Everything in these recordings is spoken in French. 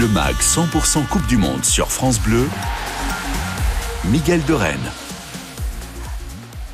Le MAG 100% Coupe du Monde sur France Bleu. Miguel de Rennes.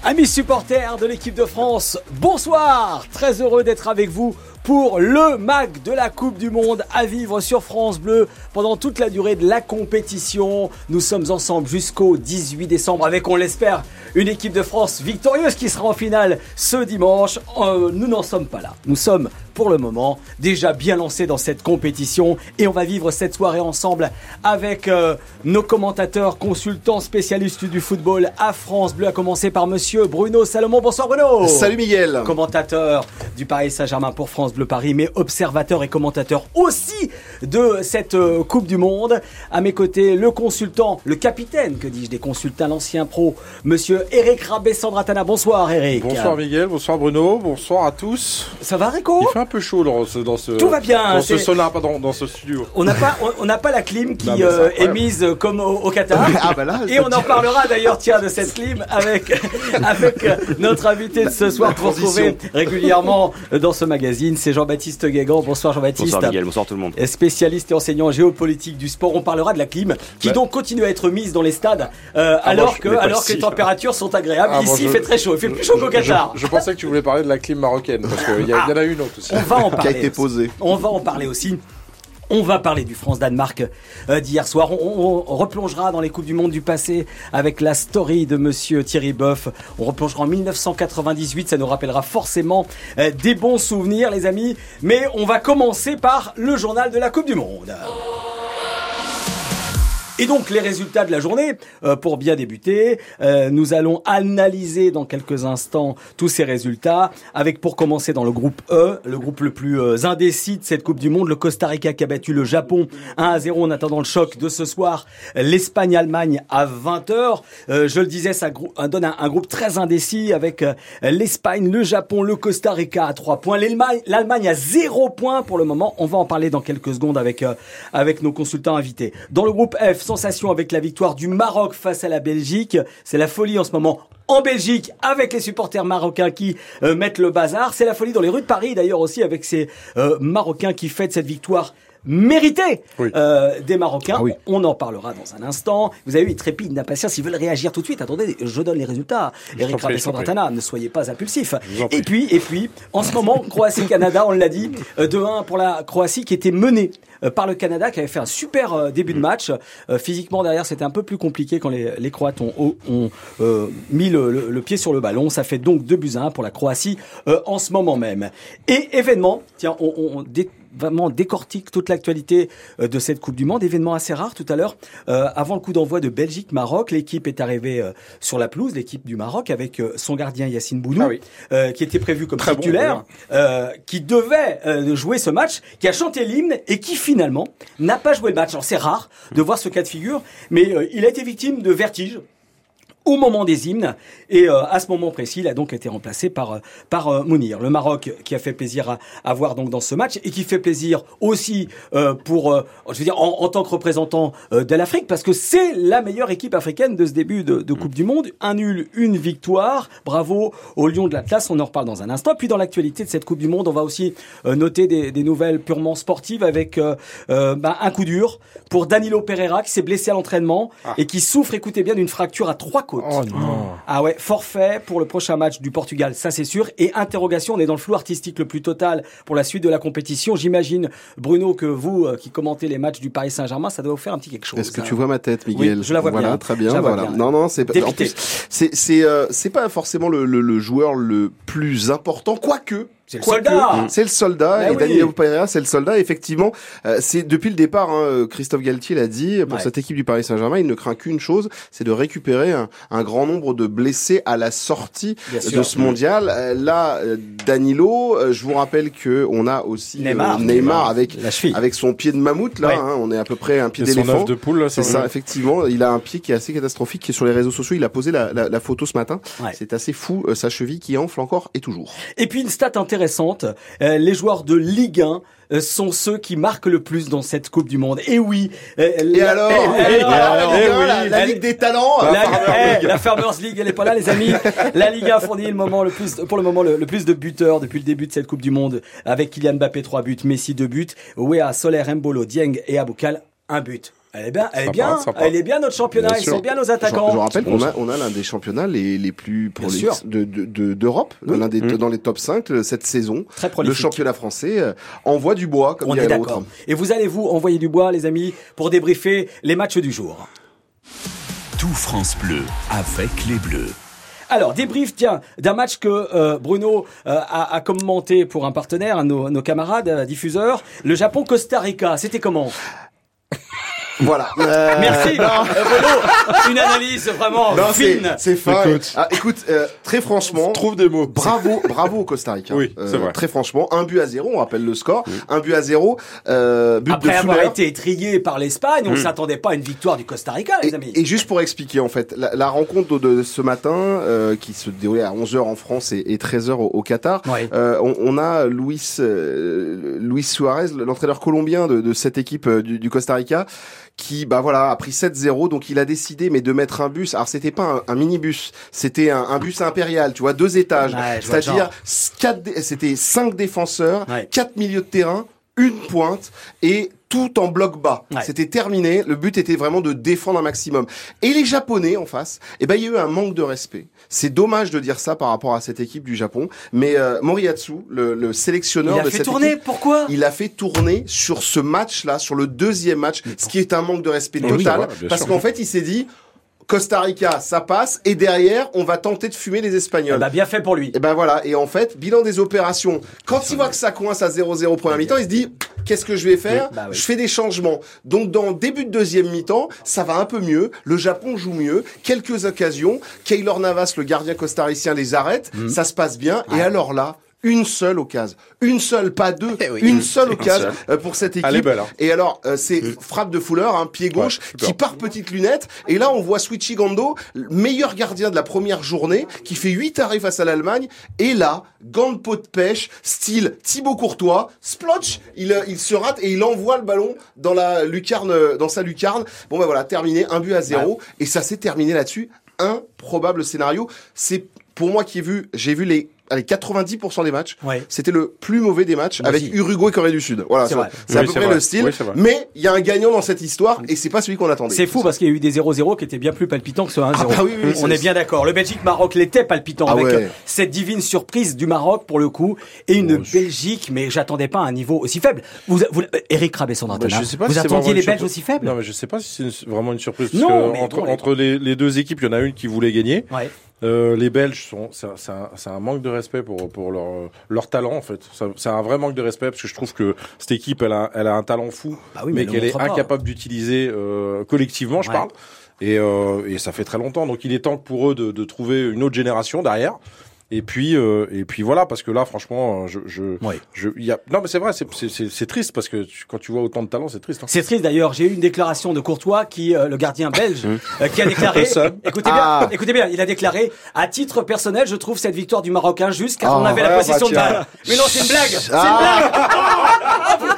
Amis supporters de l'équipe de France, bonsoir Très heureux d'être avec vous pour le MAC de la Coupe du Monde à vivre sur France Bleu pendant toute la durée de la compétition. Nous sommes ensemble jusqu'au 18 décembre avec, on l'espère, une équipe de France victorieuse qui sera en finale ce dimanche. Euh, nous n'en sommes pas là. Nous sommes pour le moment déjà bien lancés dans cette compétition et on va vivre cette soirée ensemble avec euh, nos commentateurs, consultants, spécialistes du football à France Bleu, à commencer par monsieur Bruno Salomon. Bonsoir Bruno. Salut Miguel. Commentateur du Paris Saint-Germain pour France Bleu Paris, mais observateur et commentateur aussi de cette euh, Coupe du Monde. À mes côtés, le consultant, le capitaine, que dis-je, des consultants, l'ancien pro, monsieur Eric Rabé-Sandratana. Bonsoir Eric. Bonsoir Miguel, bonsoir Bruno, bonsoir à tous. Ça va Rico? Il fait un peu chaud dans ce, dans ce, Tout va bien, dans ce c'est- sonar, pardon, dans ce studio. On n'a pas, on- n'a pas la clim qui Non, euh, est mise comme au, au Qatar. Ah, bah là, Et on en parlera d'ailleurs, tiens, de cette clim avec avec euh, notre invité de ce soir pour retrouver régulièrement dans ce magazine, c'est Jean-Baptiste Guégan. Bonsoir Jean-Baptiste. Bonsoir Miguel, bonsoir tout le monde. Et Spécialiste et enseignant en géopolitique du sport, on parlera de la clim qui Ouais. donc continue à être mise dans les stades euh, alors je- que alors que les températures sont agréables. Ah, bon, Ici, il fait très chaud, il fait plus chaud qu'au Qatar. je pensais que tu voulais parler de la clim marocaine, parce qu'il y, a- il y en a une autre aussi. On va en Qui a parler. été aussi. posé. On va en parler aussi. On va parler du France-Danemark euh, d'hier soir. On, on- on replongera dans les Coupes du Monde du passé avec la story de Monsieur Thierry Boeuf. On replongera en 1998. Ça nous rappellera forcément euh, des bons souvenirs, les amis. Mais on va commencer par le journal de la Coupe du Monde. Et donc les résultats de la journée, euh, pour bien débuter, euh, nous allons analyser dans quelques instants tous ces résultats, avec pour commencer dans le groupe E, le groupe le plus euh, indécis de cette Coupe du Monde, le Costa Rica qui a battu le Japon 1 à 0 en attendant le choc de ce soir, l'Espagne-Allemagne à 20h. Euh, je le disais, ça donne un, groupe très indécis avec euh, l'Espagne, le Japon, le Costa Rica à 3 points, l'Allemagne l'Allemagne à 0 points pour le moment. On va en parler dans quelques secondes avec, euh, avec nos consultants invités. Dans le groupe F, sensation avec la victoire du Maroc face à la Belgique. C'est la folie en ce moment en Belgique avec les supporters marocains qui euh, mettent le bazar. C'est la folie dans les rues de Paris d'ailleurs aussi avec ces euh, Marocains qui fêtent cette victoire méritée Oui. euh, des Marocains. Ah oui. On en parlera dans un instant. Vous avez eu, ils trépignent d'impatience, ils veulent réagir tout de suite. Attendez, je donne les résultats. Eric je prie. Rabessandratana, ne soyez pas impulsif. Et puis, et puis, en ce moment, Croatie-Canada, on l'a dit, euh, 2-1 pour la Croatie qui était menée euh, par le Canada, qui avait fait un super euh, début Mm. de match. Euh, physiquement, derrière, c'était un peu plus compliqué quand les, les Croates ont, euh, mis le, le- le pied sur le ballon. Ça fait donc 2 buts à 1 pour la Croatie euh, en ce moment même. Et événement, tiens, on, on, vraiment décortique toute l'actualité euh, de cette Coupe du Monde. Événement assez rare tout à l'heure. Euh, avant le coup d'envoi de Belgique-Maroc, l'équipe est arrivée euh, sur la pelouse, l'équipe du Maroc, avec euh, son gardien Yacine Bounou, Ah oui. euh, qui était prévu comme Très bon, titulaire, euh, qui devait euh, jouer ce match, qui a chanté l'hymne et qui finalement n'a pas joué le match. Alors c'est rare de voir ce cas de figure, mais il a été victime de vertige au moment des hymnes. Et euh, à ce moment précis il a donc été remplacé par euh, par euh, Mounir. Le Maroc qui a fait plaisir à, à voir donc dans ce match et qui fait plaisir aussi euh, pour je veux dire en, en tant que représentant de l'Afrique parce que c'est la meilleure équipe africaine de ce début de, de Coupe du Monde. Un nul une victoire. Bravo aux Lions de l'Atlas. On en reparle dans un instant. Puis dans l'actualité de cette Coupe du Monde on va aussi noter des, des nouvelles purement sportives avec bah, un coup dur pour Danilo Pereira qui s'est blessé à l'entraînement et qui souffre écoutez bien d'une fracture à trois Oh non. ah ouais, forfait pour le prochain match du Portugal, ça c'est sûr. Et interrogation, on est dans le flou artistique le plus total pour la suite de la compétition. J'imagine, Bruno, que vous euh, qui commentez les matchs du Paris Saint-Germain, ça doit vous faire un petit quelque chose. Est-ce que hein. tu vois ma tête, Miguel Oui, je la vois voilà, bien. très bien. vois voilà. bien. Non, non, c'est Dépité. en plus, c'est c'est euh, c'est pas forcément le, le, le joueur le plus important, quoique. C'est le soldat. C'est le soldat. Eh et oui. Danilo Pereira, c'est le soldat. Effectivement, euh, c'est depuis le départ. Hein, Christophe Galtier l'a dit pour Ouais. cette équipe du Paris Saint-Germain, il ne craint qu'une chose, c'est de récupérer un, un grand nombre de blessés à la sortie Bien de sûr. ce mondial. Euh, là, euh, Danilo, euh, je vous rappelle que on a aussi euh, Neymar. Neymar avec La avec son pied de mammouth là. Ouais. hein, on est à peu près un pied d'éléphant. œuf de poule, là, C'est ça, effectivement. Il a un pied qui est assez catastrophique, qui est sur les réseaux sociaux. Il a posé la, la, la photo ce matin. Ouais. C'est assez fou, euh, sa cheville qui enfle encore et toujours. Et puis une stat intéressante. Euh, les joueurs de Ligue 1 euh, sont ceux qui marquent le plus dans cette Coupe du Monde. Et oui. euh, Et la- alors, Et alors, les gars, oui. la, Ligue des talents la, euh, eh, la Farmers League, elle est pas là, les amis. La Ligue 1 fournit le moment le plus, pour le moment le, le plus de buteurs depuis le début de cette Coupe du Monde, avec Kylian Mbappé 3 buts, Messi 2 buts, Wea, Soler, Mbolo, Dieng et Aboukal 1 but. Elle est bien, elle est bien, sympa. elle est bien notre championnat, Bien ils sûr. sont bien nos Je, je attaquants. rappelle qu'on a, on a l'un des championnats les, les plus pour les, de, de, de- d'Europe, Oui. l'un des Mm. dans les top 5 euh, cette saison. Très Le prolifique. championnat français euh, envoie du bois, comme On dirait est l'autre. d'accord. Et vous allez vous envoyer du bois, les amis, pour débriefer les matchs du jour. Tout France Bleu avec les Bleus. Alors, débrief, tiens, d'un match que euh, Bruno euh, a, a commenté pour un partenaire, un nos, nos camarades euh, diffuseurs, le Japon-Costa Rica. C'était comment? Voilà. Euh, Merci, euh, Bruno. Une analyse vraiment Non, fine. c'est fin. Écoute. Ah, écoute, euh, très franchement, Trouve des mots. Bravo, bravo au Costa Rica. Oui, c'est vrai. Très franchement, un but à zéro, on rappelle le score. Un but à zéro, euh, but Après de avoir Fuller. été étrié par l'Espagne, on s'attendait pas à une victoire du Costa Rica, les amis. Et, et juste pour expliquer, en fait, la, la rencontre de, de ce matin, euh, qui se déroulait à 11h en France et, et 13h au, au Qatar, Ouais. euh, on, on a Luis, euh, Luis Suarez, l'entraîneur colombien de, de cette équipe euh, du, du Costa Rica, qui, bah voilà, a pris 7-0, donc il a décidé, mais de mettre un bus. Alors c'était pas un, un minibus, c'était un, un bus impérial, tu vois, deux étages. Ouais, C'est-à-dire, c'était cinq défenseurs, Ouais. quatre milieux de terrain, une pointe et tout en bloc bas. Ouais. C'était terminé. Le but était vraiment de défendre un maximum. Et les Japonais en face, eh ben il y a eu un manque de respect. C'est dommage de dire ça par rapport à cette équipe du Japon, mais euh, Moriatsu, le, le sélectionneur Il a de fait cette tourner, équipe, pourquoi? il a fait tourner sur ce match-là, sur le deuxième match, ce qui est un manque de respect Mais total, parce qu'en fait, il s'est dit. Costa Rica, ça passe, et derrière, on va tenter de fumer les Espagnols. Bah bien fait pour lui. Et ben voilà, et en fait, bilan des opérations. Quand il voit que ça coince à 0-0 première mi-temps, il se dit qu'est-ce que je vais faire Bah oui. Je fais des changements. Donc dans début de deuxième mi-temps, ça va un peu mieux, le Japon joue mieux, quelques occasions, Keylor Navas, le gardien costaricien les arrête, Mhm. ça se passe bien et alors là une seule occasion, une seule, pas deux, Eh oui. une seule occasion euh, pour cette équipe. Elle est belle, hein. Et alors, euh, c'est frappe de Fuller, un pied gauche, Ouais, qui part petite lunette. Et là, on voit Switchy Gando, le meilleur gardien de la première journée, qui fait 8 arrêts face à l'Allemagne. Et là, gant de pot de pêche, style Thibaut Courtois, splotch, il, euh, il se rate et il envoie le ballon dans la lucarne, euh, dans sa lucarne. Bon, ben voilà, terminé, un but à zéro. Et ça s'est terminé là-dessus. Improbable scénario. C'est, pour moi qui ai vu, j'ai vu les, allez, 90% des matchs. Ouais. C'était le plus mauvais des matchs Moi avec. Uruguay et Corée du Sud. Voilà, C'est c'est à Oui, peu près vrai. le style. Oui, mais il y a un gagnant dans cette histoire et c'est pas celui qu'on attendait. C'est fou parce qu'il y a eu des 0-0 qui étaient bien plus palpitants que ce 1-0. Ah bah oui, oui, On est bien d'accord. Le Belgique-Maroc l'était palpitant Ah avec ouais. cette divine surprise du Maroc pour le coup et une Oh, Belgique, mais j'attendais pas un niveau aussi faible. Vous, vous Eric Rabessandra, Bah, je sais pas vous si c'est attendiez vraiment les une Belges aussi faibles Non, mais je sais pas si c'est vraiment une surprise. Parce Non, que mais entre, bon, les- entre les, les deux équipes, il y en a une qui voulait gagner. Ouais. Euh, les Belges sont, c'est un, un- manque de respect pour pour leur leur talent en fait. C'est un vrai manque de respect parce que je trouve que cette équipe, elle a elle a un talent fou, Bah oui, mais mais elle le qu'elle est incapable d'utiliser euh, collectivement, je Ouais. parle. Et, euh, et ça fait très longtemps. Donc il est temps pour eux de, de trouver une autre génération derrière. Et puis euh, et puis voilà parce que là franchement je je Ouais. je il y a non mais c'est vrai c'est c'est c'est c'est triste parce que tu- quand tu vois autant de talent c'est triste. hein. C'est triste d'ailleurs. J'ai eu une déclaration de Courtois, qui euh, le gardien belge, euh, qui a déclaré. Écoutez bien, Ah. écoutez bien. Il a déclaré à titre personnel, je trouve cette victoire du Maroc injuste car Ah, on avait la possession bah, de. Mais non, c'est une blague. C'est une Ah. blague.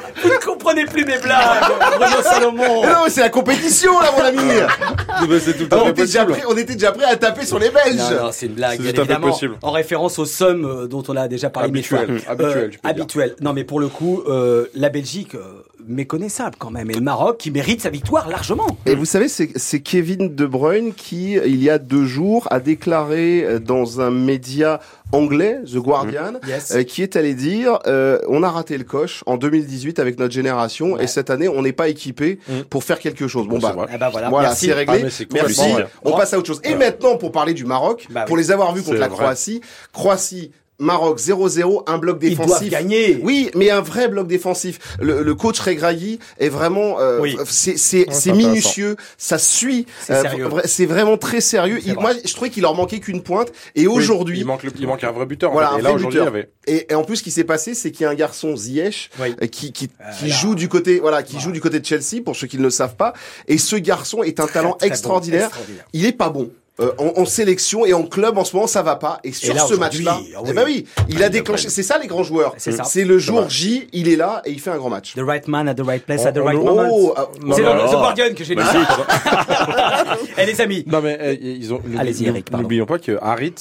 Comprenez plus mes blagues, Bruno Salomon. Mais non, mais c'est la compétition là, mon ami. Mais c'est tout à on, fait était déjà possible. prêt, on était déjà prêt à taper sur les Belges. Non, non, c'est une blague, C'est bien tout à fait évidemment. possible. En référence aux sommes euh, dont on a déjà parlé mille fois. Habituel, habituel, tu peux dire. habituel. Non, mais pour le coup, euh, la Belgique, euh, méconnaissable quand même. Et le Maroc, qui mérite sa victoire largement. Et vous savez, c'est Kevin De Bruyne qui, il y a deux jours, a déclaré euh, dans un média anglais, The Guardian, Yes. euh, qui est allé dire euh, on a raté le coche en 2018 avec notre génération Ouais. et cette année on n'est pas équipé Mm. pour faire quelque chose. Bon Ouais, bah. Eh ben voilà. c'est réglé. Ah, Merci. complètement. On passe à autre chose. Et maintenant pour parler du Maroc, Bah pour oui. les avoir vus contre la vrai. Croatie, Croatie Maroc 0-0, un bloc Ils doivent défensif. gagner. Oui, mais un vrai bloc défensif. Le, le coach Regrailly est vraiment, euh, Oui. c'est c'est minutieux, ça suit. C'est euh, sérieux. vra- C'est vraiment très sérieux. C'est Il- vrai. moi, je trouvais qu'il leur manquait qu'une pointe. Et Oui, aujourd'hui, il manque le, il manque un vrai buteur. en Voilà, fait. un Et là aujourd'hui avait. et, et en plus, ce qui s'est passé, c'est qu'il y a un garçon Ziyech Oui. euh, qui qui, Euh, qui là. joue du côté, voilà, qui joue du côté de Chelsea pour ceux qui ne le savent pas. Et ce garçon est un talent très bon, extraordinaire. extraordinaire. Il est pas bon. Euh, en, en sélection et en club en ce moment ça va pas et sur là, ce match-là ah eh oui. ben oui il a déclenché c'est ça les grands joueurs C'est ça. c'est le jour J il est là et il fait un grand match The right man at the right place On- at the right oh, moment. ah, Non, C'est dans. The Guardian que j'ai lu. Et les amis, Non mais euh, ils ont. Allez-y, Eric. N'oublions pas que Harit.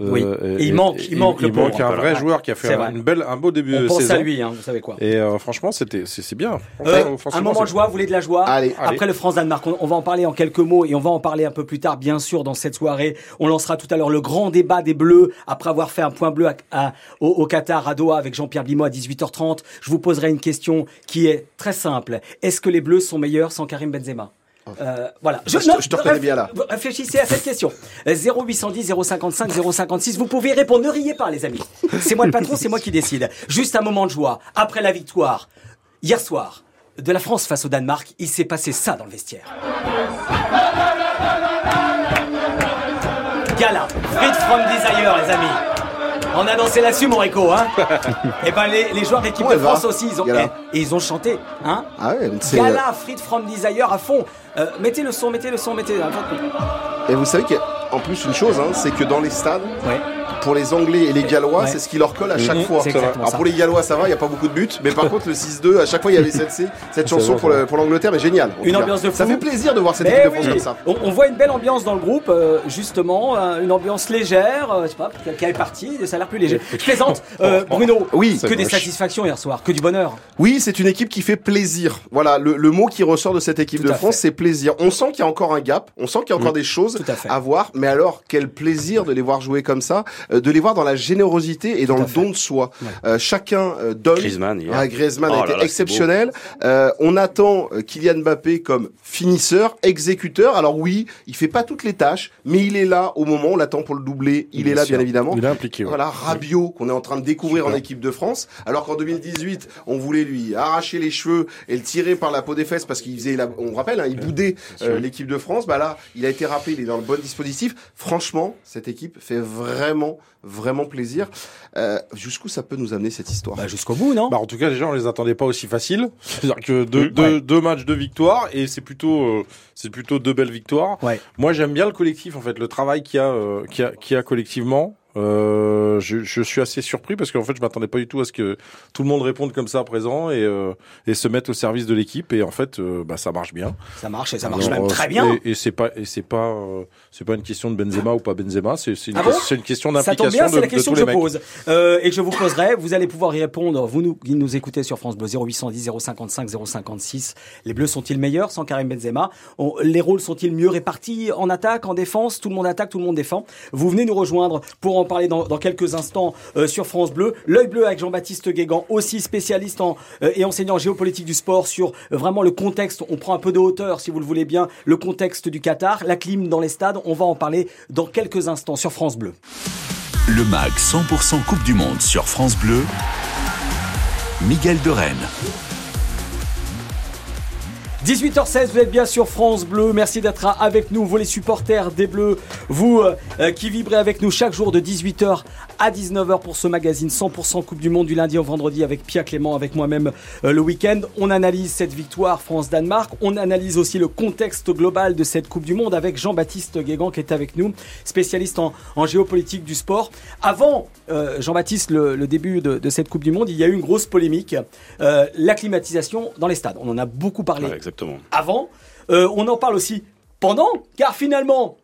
Euh, Oui. Et il manque- il manque le il manque un vrai joueur qui a fait un, une belle, un beau début on de pense saison. à lui, hein, vous savez quoi. Et euh, franchement, c'était, c'est c'est bien. Euh, un moment de joie, vous voulez de la joie Allez. Après le France-Danemark, on, on va en parler en quelques mots et on va en parler un peu plus tard, bien sûr, dans cette soirée. On lancera tout à l'heure le grand débat des Bleus après avoir fait un point bleu à- à- au, au Qatar, à Doha, avec Jean-Pierre Bimo à 18h30. Je vous poserai une question qui est très simple. Est-ce que les Bleus sont meilleurs sans Karim Benzema? Euh, voilà. Je te- je te reconnais bien là. Réfléchissez à cette question. Euh, 0810 055 056. Vous pouvez y répondre. Ne riez pas, les amis. C'est moi le patron, c'est moi qui décide. Juste un moment de joie. Après la victoire, hier soir, de la France face au Danemark, il s'est passé ça dans le vestiaire. Gala, Fried from Desire, les amis. On a dansé là-dessus, mon Rico, hein Et ben les, les joueurs d'équipe de va, France aussi, ils ont, et, et ils ont chanté, hein ah ouais Gala, Fried from Desire à fond. Euh, mettez le son, mettez le son, mettez. et vous savez qu'en plus une chose hein, c'est que dans les stades Ouais. Pour les Anglais et les Gallois, Ouais. c'est ce qui leur colle à chaque Mhm, fois. Alors ça. pour les Gallois, ça va, il n'y a pas beaucoup de buts, mais par contre le 6-2, à chaque fois il y avait cette, cette chanson pour, ça le- pour l'Angleterre, mais génial. en Une ambiance de Ça fou. fait plaisir de voir cette Mais équipe de oui, France comme ça. on, on voit une belle ambiance dans le groupe, euh, justement, euh, une ambiance légère, euh, je sais pas, qui est partie, ça a l'air plus léger. Je plaisante, Bruno. Oui, que des satisfactions hier soir, que du bonheur. Oui, c'est une équipe qui fait plaisir. Voilà, le, le mot qui ressort de cette équipe Tout de France, fait. c'est plaisir. On sent qu'il y a encore un gap, on sent qu'il y a encore des choses à voir, mais alors quel plaisir de les voir jouer comme ça, de les voir dans la générosité et dans le fait. don de soi. Euh, chacun euh, donne. Griezmann, hier. Ah, Griezmann Oh a été là, exceptionnel. Euh, on attend euh, Kylian Mbappé comme finisseur, exécuteur. Alors oui, il fait pas toutes les tâches, mais il est là au moment. On l'attend pour le doubler. Il Bien est là, sûr. bien évidemment. Il est impliqué. ouais. Voilà, Rabiot qu'on est en train de découvrir en équipe de France, alors qu'en 2018 on voulait lui arracher les cheveux et le tirer par la peau des fesses parce qu'il faisait, la, on rappelle, hein, il boudait euh, l'équipe de France. Bah là, il a été rappelé, il est dans le bon dispositif. Franchement, cette équipe fait vraiment, vraiment plaisir. Euh, Jusqu'où ça peut nous amener cette histoire? Bah, jusqu'au bout, non? Bah, en tout cas, les gens, on les attendait pas aussi faciles. C'est-à-dire que deux, Mm. deux, Ouais. deux matchs de victoire et c'est plutôt, euh, c'est plutôt deux belles victoires. Ouais. Moi, j'aime bien le collectif, en fait, le travail qu'il y a, euh, qu'il y a, qu'il y a collectivement. Euh, je, je suis assez surpris parce qu'en fait, je m'attendais pas du tout à ce que tout le monde réponde comme ça à présent et, euh, et se mette au service de l'équipe. Et en fait, euh, bah, ça marche bien. Ça marche et ça marche Alors, même très bien. Et, et c'est pas, et c'est pas, c'est pas une question de Benzema ou pas Benzema. C'est, une, Ah bon une question Ça tombe d'implication bien, de, c'est la question que je mecs. pose et que je vous poserai. Vous allez pouvoir y répondre. Vous nous, qui nous écoutez sur France Bleu 0810 055 056. Les Bleus sont-ils meilleurs sans Karim Benzema? On- Les rôles sont-ils mieux répartis en attaque, en défense? Tout le monde attaque, tout le monde défend. Vous venez nous rejoindre pour en parler dans, quelques instants euh, sur France Bleu. L'œil bleu avec Jean-Baptiste Guégan, aussi spécialiste en, euh, et enseignant en géopolitique du sport sur euh, vraiment le contexte. On prend un peu de hauteur, si vous le voulez bien, le contexte du Qatar, la clim dans les stades. On va en parler dans quelques instants sur France Bleu. Le MAG 100% Coupe du Monde sur France Bleu. Miguel de Rennes. 18h16, vous êtes bien sur France Bleu. Merci d'être avec nous, vous les supporters des Bleus, vous euh, euh, qui vibrez avec nous chaque jour de 18h à 19h pour ce magazine 100% Coupe du Monde du lundi au vendredi avec Pierre Clément, avec moi-même euh, le week-end. On analyse cette victoire France-Danemark. On analyse aussi le contexte global de cette Coupe du Monde avec Jean-Baptiste Guégan qui est avec nous, spécialiste en, en géopolitique du sport. Avant, euh, Jean-Baptiste, le, le début de, de cette Coupe du Monde, il y a eu une grosse polémique, euh, la climatisation dans les stades. On en a beaucoup parlé Ouais, exactement. avant. Euh, on en parle aussi pendant, car finalement,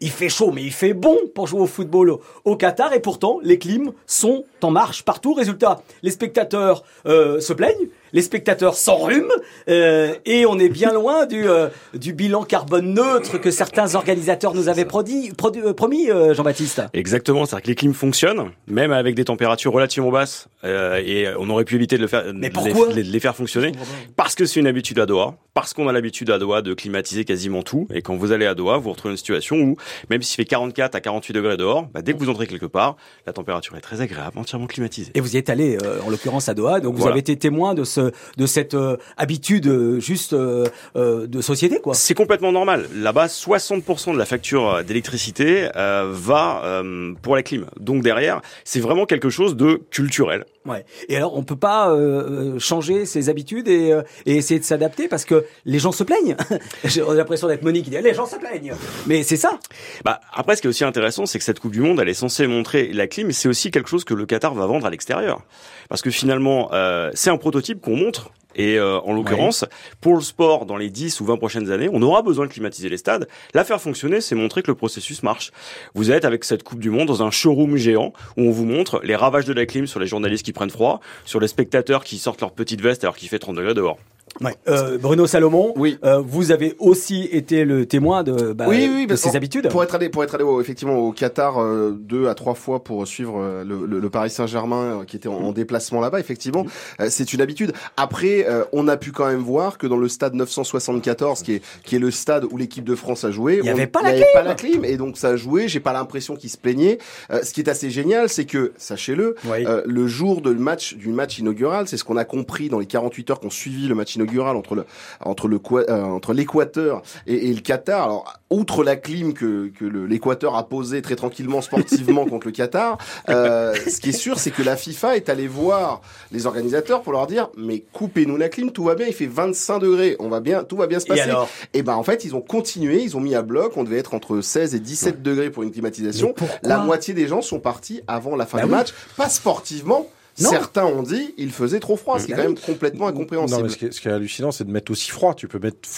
il fait chaud, mais il fait bon pour jouer au football au, Qatar, et pourtant, les clims sont en marche partout. Résultat, les spectateurs euh, se plaignent, les spectateurs s'enrhument, euh, et on est bien loin du, euh, du bilan carbone neutre que certains organisateurs nous avaient euh, promis, euh, Jean-Baptiste. Exactement, c'est-à-dire que les clims fonctionnent, même avec des températures relativement basses, et on aurait pu éviter de, le faire, Mais les, les faire fonctionner, parce que c'est une habitude à Doha, parce qu'on a l'habitude à Doha de climatiser quasiment tout, et quand vous allez à Doha, vous retrouvez une situation où, même s'il fait 44 à 48 degrés dehors, bah, dès que vous entrez quelque part, la température est très agréable, entièrement climatisée. Et vous y êtes allé, en l'occurrence à Doha, donc vous avez été témoin de ce, de cette euh, habitude euh, juste euh, euh, de société, quoi. C'est complètement normal. Là-bas, 60% de la facture d'électricité euh, va euh, pour la clim. Donc derrière, c'est vraiment quelque chose de culturel. Ouais. Et alors, on peut pas euh, changer ses habitudes et, euh, et essayer de s'adapter parce que les gens se plaignent. J'ai l'impression d'être Monique qui dit les gens se plaignent. Mais c'est ça. Bah, après, ce qui est aussi intéressant, c'est que cette Coupe du Monde, elle est censée montrer la clim, c'est aussi quelque chose que le Qatar va vendre à l'extérieur. Parce que finalement, euh, c'est un prototype qu'on montre. Et euh, en l'occurrence, pour le sport, dans les 10 ou 20 prochaines années, on aura besoin de climatiser les stades. La faire fonctionner, c'est montrer que le processus marche. Vous êtes avec cette Coupe du Monde dans un showroom géant où on vous montre les ravages de la clim sur les journalistes qui prennent froid, sur les spectateurs qui sortent leur petite veste alors qu'il fait 30 degrés dehors. Ouais. Euh, Bruno Salomon, Oui. euh, vous avez aussi été le témoin de, bah, Oui, oui, de qu'en- habitudes. Pour être allé, pour être allé au- effectivement au Qatar euh, deux à trois fois pour suivre euh, le, le- le Paris Saint-Germain euh, qui était en, en déplacement là-bas, effectivement, euh, c'est une habitude. Après, euh, on a pu quand même voir que dans le stade 974, qui est qui est le stade où l'équipe de France a joué, Il y on- avait pas la avait clim. pas la clim, et donc ça a joué. J'ai pas l'impression qu'ils se plaignaient. Euh, ce qui est assez génial, c'est que sachez-le, euh, le jour de match du match inaugural, c'est ce qu'on a compris dans les 48 heures qu'on suivi le match inaugural entre le entre le Qua- euh, entre l'Équateur et, et le Qatar. Alors outre la clim que l'Équateur a posé très tranquillement sportivement contre le Qatar, euh, ce qui est sûr, c'est que la FIFA est allée voir les organisateurs pour leur dire mais coupez-nous la clim, tout va bien, il fait 25 degrés, on va bien, tout va bien se Et passer. alors Et ben en fait ils ont continué, ils ont mis à bloc, on devait être entre 16 et 17 degrés pour une climatisation. La moitié des gens sont partis avant la fin Bah du oui. match, pas sportivement. Non. Certains ont dit il faisait trop froid, ce qui est Bah quand même complètement Non, incompréhensible. mais ce, qui est, ce qui est hallucinant, c'est de mettre aussi froid. Tu peux mettre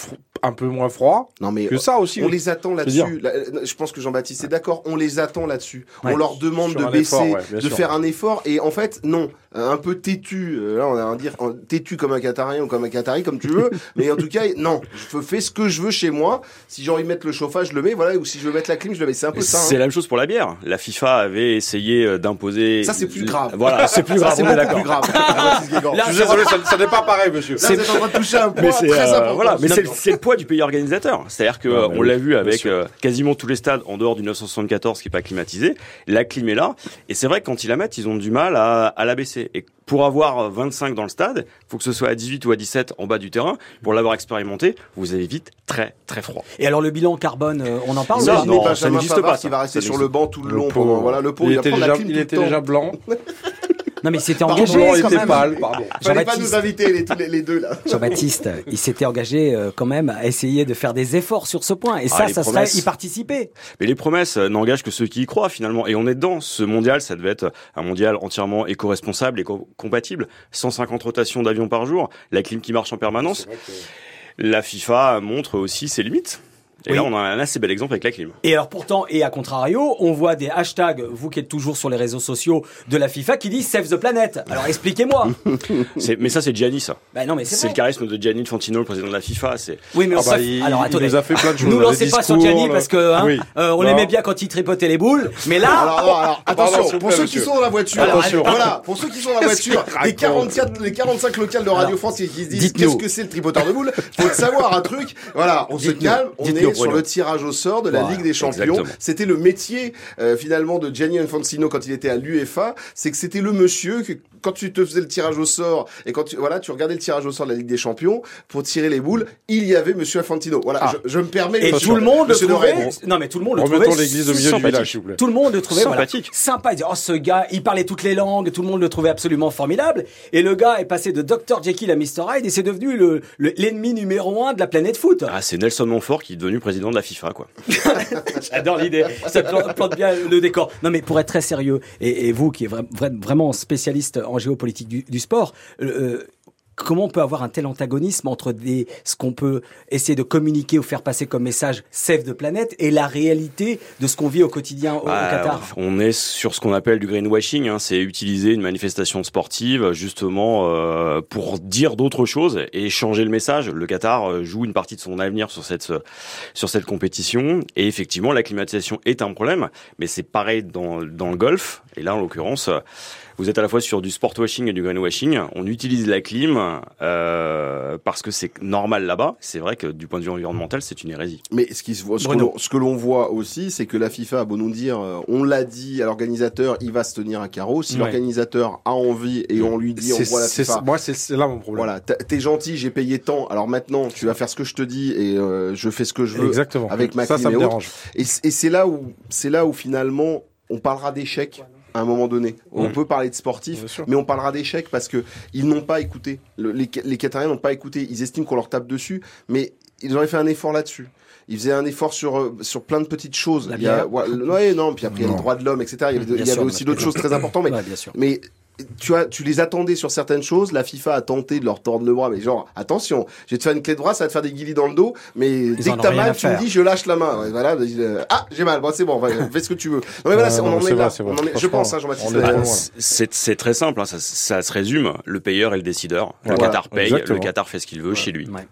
un peu moins froid Non mais que ça aussi. on les attend là-dessus. Là, euh, Je pense que Jean-Baptiste est d'accord. On les attend là-dessus. Ouais. On leur demande de baisser, effort, ouais, bien de sûr. faire un effort. Et en fait, non, un peu têtu. Euh, Là, on a un dire têtu comme un Qatarien ou comme un Qatari, comme tu veux. mais en tout cas, non, je fais ce que je veux chez moi. Si j'ai envie de mettre le chauffage, je le mets. Voilà. Ou si je veux mettre la clim, je le mets. C'est un peu ça. C'est hein. la même chose pour la bière. La FIFA avait essayé euh, d'imposer. Ça, c'est plus grave. Voilà, c'est plus Ça, grave. c'est on est beaucoup d'accord. plus grave. Là, Je suis désolé, ça, ça n'est pas pareil, monsieur. Là, vous êtes en train de toucher un Mais c'est très euh, important. voilà, mais c'est c'est le poids du pays organisateur. C'est-à-dire que Ah, euh, mais on oui, l'a vu avec euh, quasiment tous les stades en dehors du 974 qui est pas climatisé. La clim est là et c'est vrai que quand ils la mettent, ils ont du mal à, à la Et pour avoir 25 dans le stade, faut que ce soit à 18 ou à 17 en bas du terrain. Pour l'avoir expérimenté, vous avez vite très très froid. Et alors le bilan carbone, euh, on en parle Imaginez non, ça n'existe pas, ça. va rester Ça sur le banc tout le long pauvre, pendant voilà le pauvre il était il déjà blanc. Non mais il s'était Pardon, engagé quand était même. pâle, pardon. Fallait pas Jean-Baptiste. nous inviter les, tous les, les deux là. Jean-Baptiste, il s'était engagé euh, quand même à essayer de faire des efforts sur ce point. Et Ah, ça, les ça serait y participer. Mais les promesses euh, n'engagent que ceux qui y croient finalement. Et on est dedans. Ce mondial, ça devait être un mondial entièrement éco-responsable, éco-compatible. 150 rotations d'avions par jour, la clim qui marche en permanence. La FIFA montre aussi ses limites. Et Oui. là, on a un assez bel exemple avec la clim. Et alors pourtant, et à contrario, on voit des hashtags, vous qui êtes toujours sur les réseaux sociaux de la FIFA, qui disent Save the Planet. Alors expliquez-moi. C'est- Mais ça, c'est Gianni, ça. bah non mais c'est le charisme de Gianni Infantino, le président de la FIFA. C'est Oui mais on Ah bah, il, alors il attendez. nous a fait plein de choses. Nous le lancez pas sur Gianni parce que hein, Oui. euh, on l'aimait bien quand il tripotait les boules, mais là, Alors, alors, attention, pour ceux qui sont dans la voiture, Attention. voilà, pour ceux qui sont dans la voiture, les raconte 44, les 45 locales de Radio France qui qui se disent dites-nous. qu'est-ce que c'est le tripoteur de boules, faut savoir un truc. Voilà, on se calme, on Dites-nous, sur le tirage au sort de la Voilà, Ligue des Champions. C'était le métier euh, finalement de Gianni Infantino quand il était à l'UEFA, c'est que c'était le monsieur que quand tu te faisais le tirage au sort et quand tu voilà, tu regardais le tirage au sort de la Ligue des Champions pour tirer les boules, il y avait monsieur Infantino. Voilà, Ah. je, je me permets et tout le monde le monsieur trouvait. Non mais tout le monde le Remettons trouvait. l'église au milieu du sympathique. village, s'il vous plaît. Tout le monde le trouvait voilà, Sympathique. sympa. Il disait, oh ce gars, il parlait toutes les langues, tout le monde le trouvait absolument formidable. Et le gars est passé de Dr Jekyll à Mr Hyde et c'est devenu le le- l'ennemi numéro un de la planète foot. ah, c'est Nelson Montfort qui est devenu président de la FIFA, quoi. J'adore l'idée. Ça plante, bien le décor. Non, mais pour être très sérieux, et, vous qui êtes vra- vra- vraiment spécialiste en géopolitique du, sport, euh, comment on peut avoir un tel antagonisme entre des, ce qu'on peut essayer de communiquer ou faire passer comme message save de planète et la réalité de ce qu'on vit au quotidien au, au Bah, Qatar On est sur ce qu'on appelle du greenwashing, hein, c'est utiliser une manifestation sportive justement euh, pour dire d'autres choses et changer le message. Le Qatar euh, joue une partie de son avenir sur cette sur cette compétition et effectivement la climatisation est un problème, mais c'est pareil dans dans le golf et là en l'occurrence vous êtes à la fois sur du sport washing et du greenwashing. On utilise la clim euh, parce que c'est normal là-bas. C'est vrai que du point de vue environnemental, c'est une hérésie. Mais ce, qui se voit, ce, que l'on, ce que l'on voit aussi, c'est que la FIFA a beau nous dire, euh, on l'a dit à l'organisateur, il va se tenir à carreau. Si Ouais. l'organisateur a envie et on lui dit, on voit la c'est- FIFA. Moi, c'est c'est là mon problème. Voilà, t'es gentil, j'ai payé tant. Alors maintenant, tu vas faire ce que je te dis et euh, je fais ce que je veux. Exactement. avec ma ça, clim ça me et autres. dérange. Et, et c'est là où, c'est là où finalement, on parlera d'échec à un moment donné. On peut parler de sportifs, mais on parlera d'échecs parce que ils n'ont pas écouté. Le- les, les Qatariens n'ont pas écouté. Ils estiment qu'on leur tape dessus, mais ils auraient fait un effort là-dessus. Ils faisaient un effort sur euh, sur plein de petites choses. La il y a, ouais, non, puis après il y a les droits de l'homme, etc. Il y avait, Bien il y avait sûr, aussi d'autres choses très importantes, mais Ouais, bien sûr. mais tu as, tu les attendais sur certaines choses. La FIFA a tenté de leur tordre le bras, mais genre attention, je vais te faire une clé de bras, ça va te faire des guillis dans le dos, mais dès en que t'as mal, tu me dis je lâche la main. Voilà, euh, ah j'ai mal, bon c'est bon, va- fais ce que tu veux. Non mais voilà, on non, en est vrai, là. c'est On vrai. en est- je pense, hein, Jean-Baptiste. C'est très simple, hein, ça, ça se résume. Le payeur est le décideur. Le Voilà, Qatar paye, exactement. le Qatar fait ce qu'il veut chez lui. Ouais.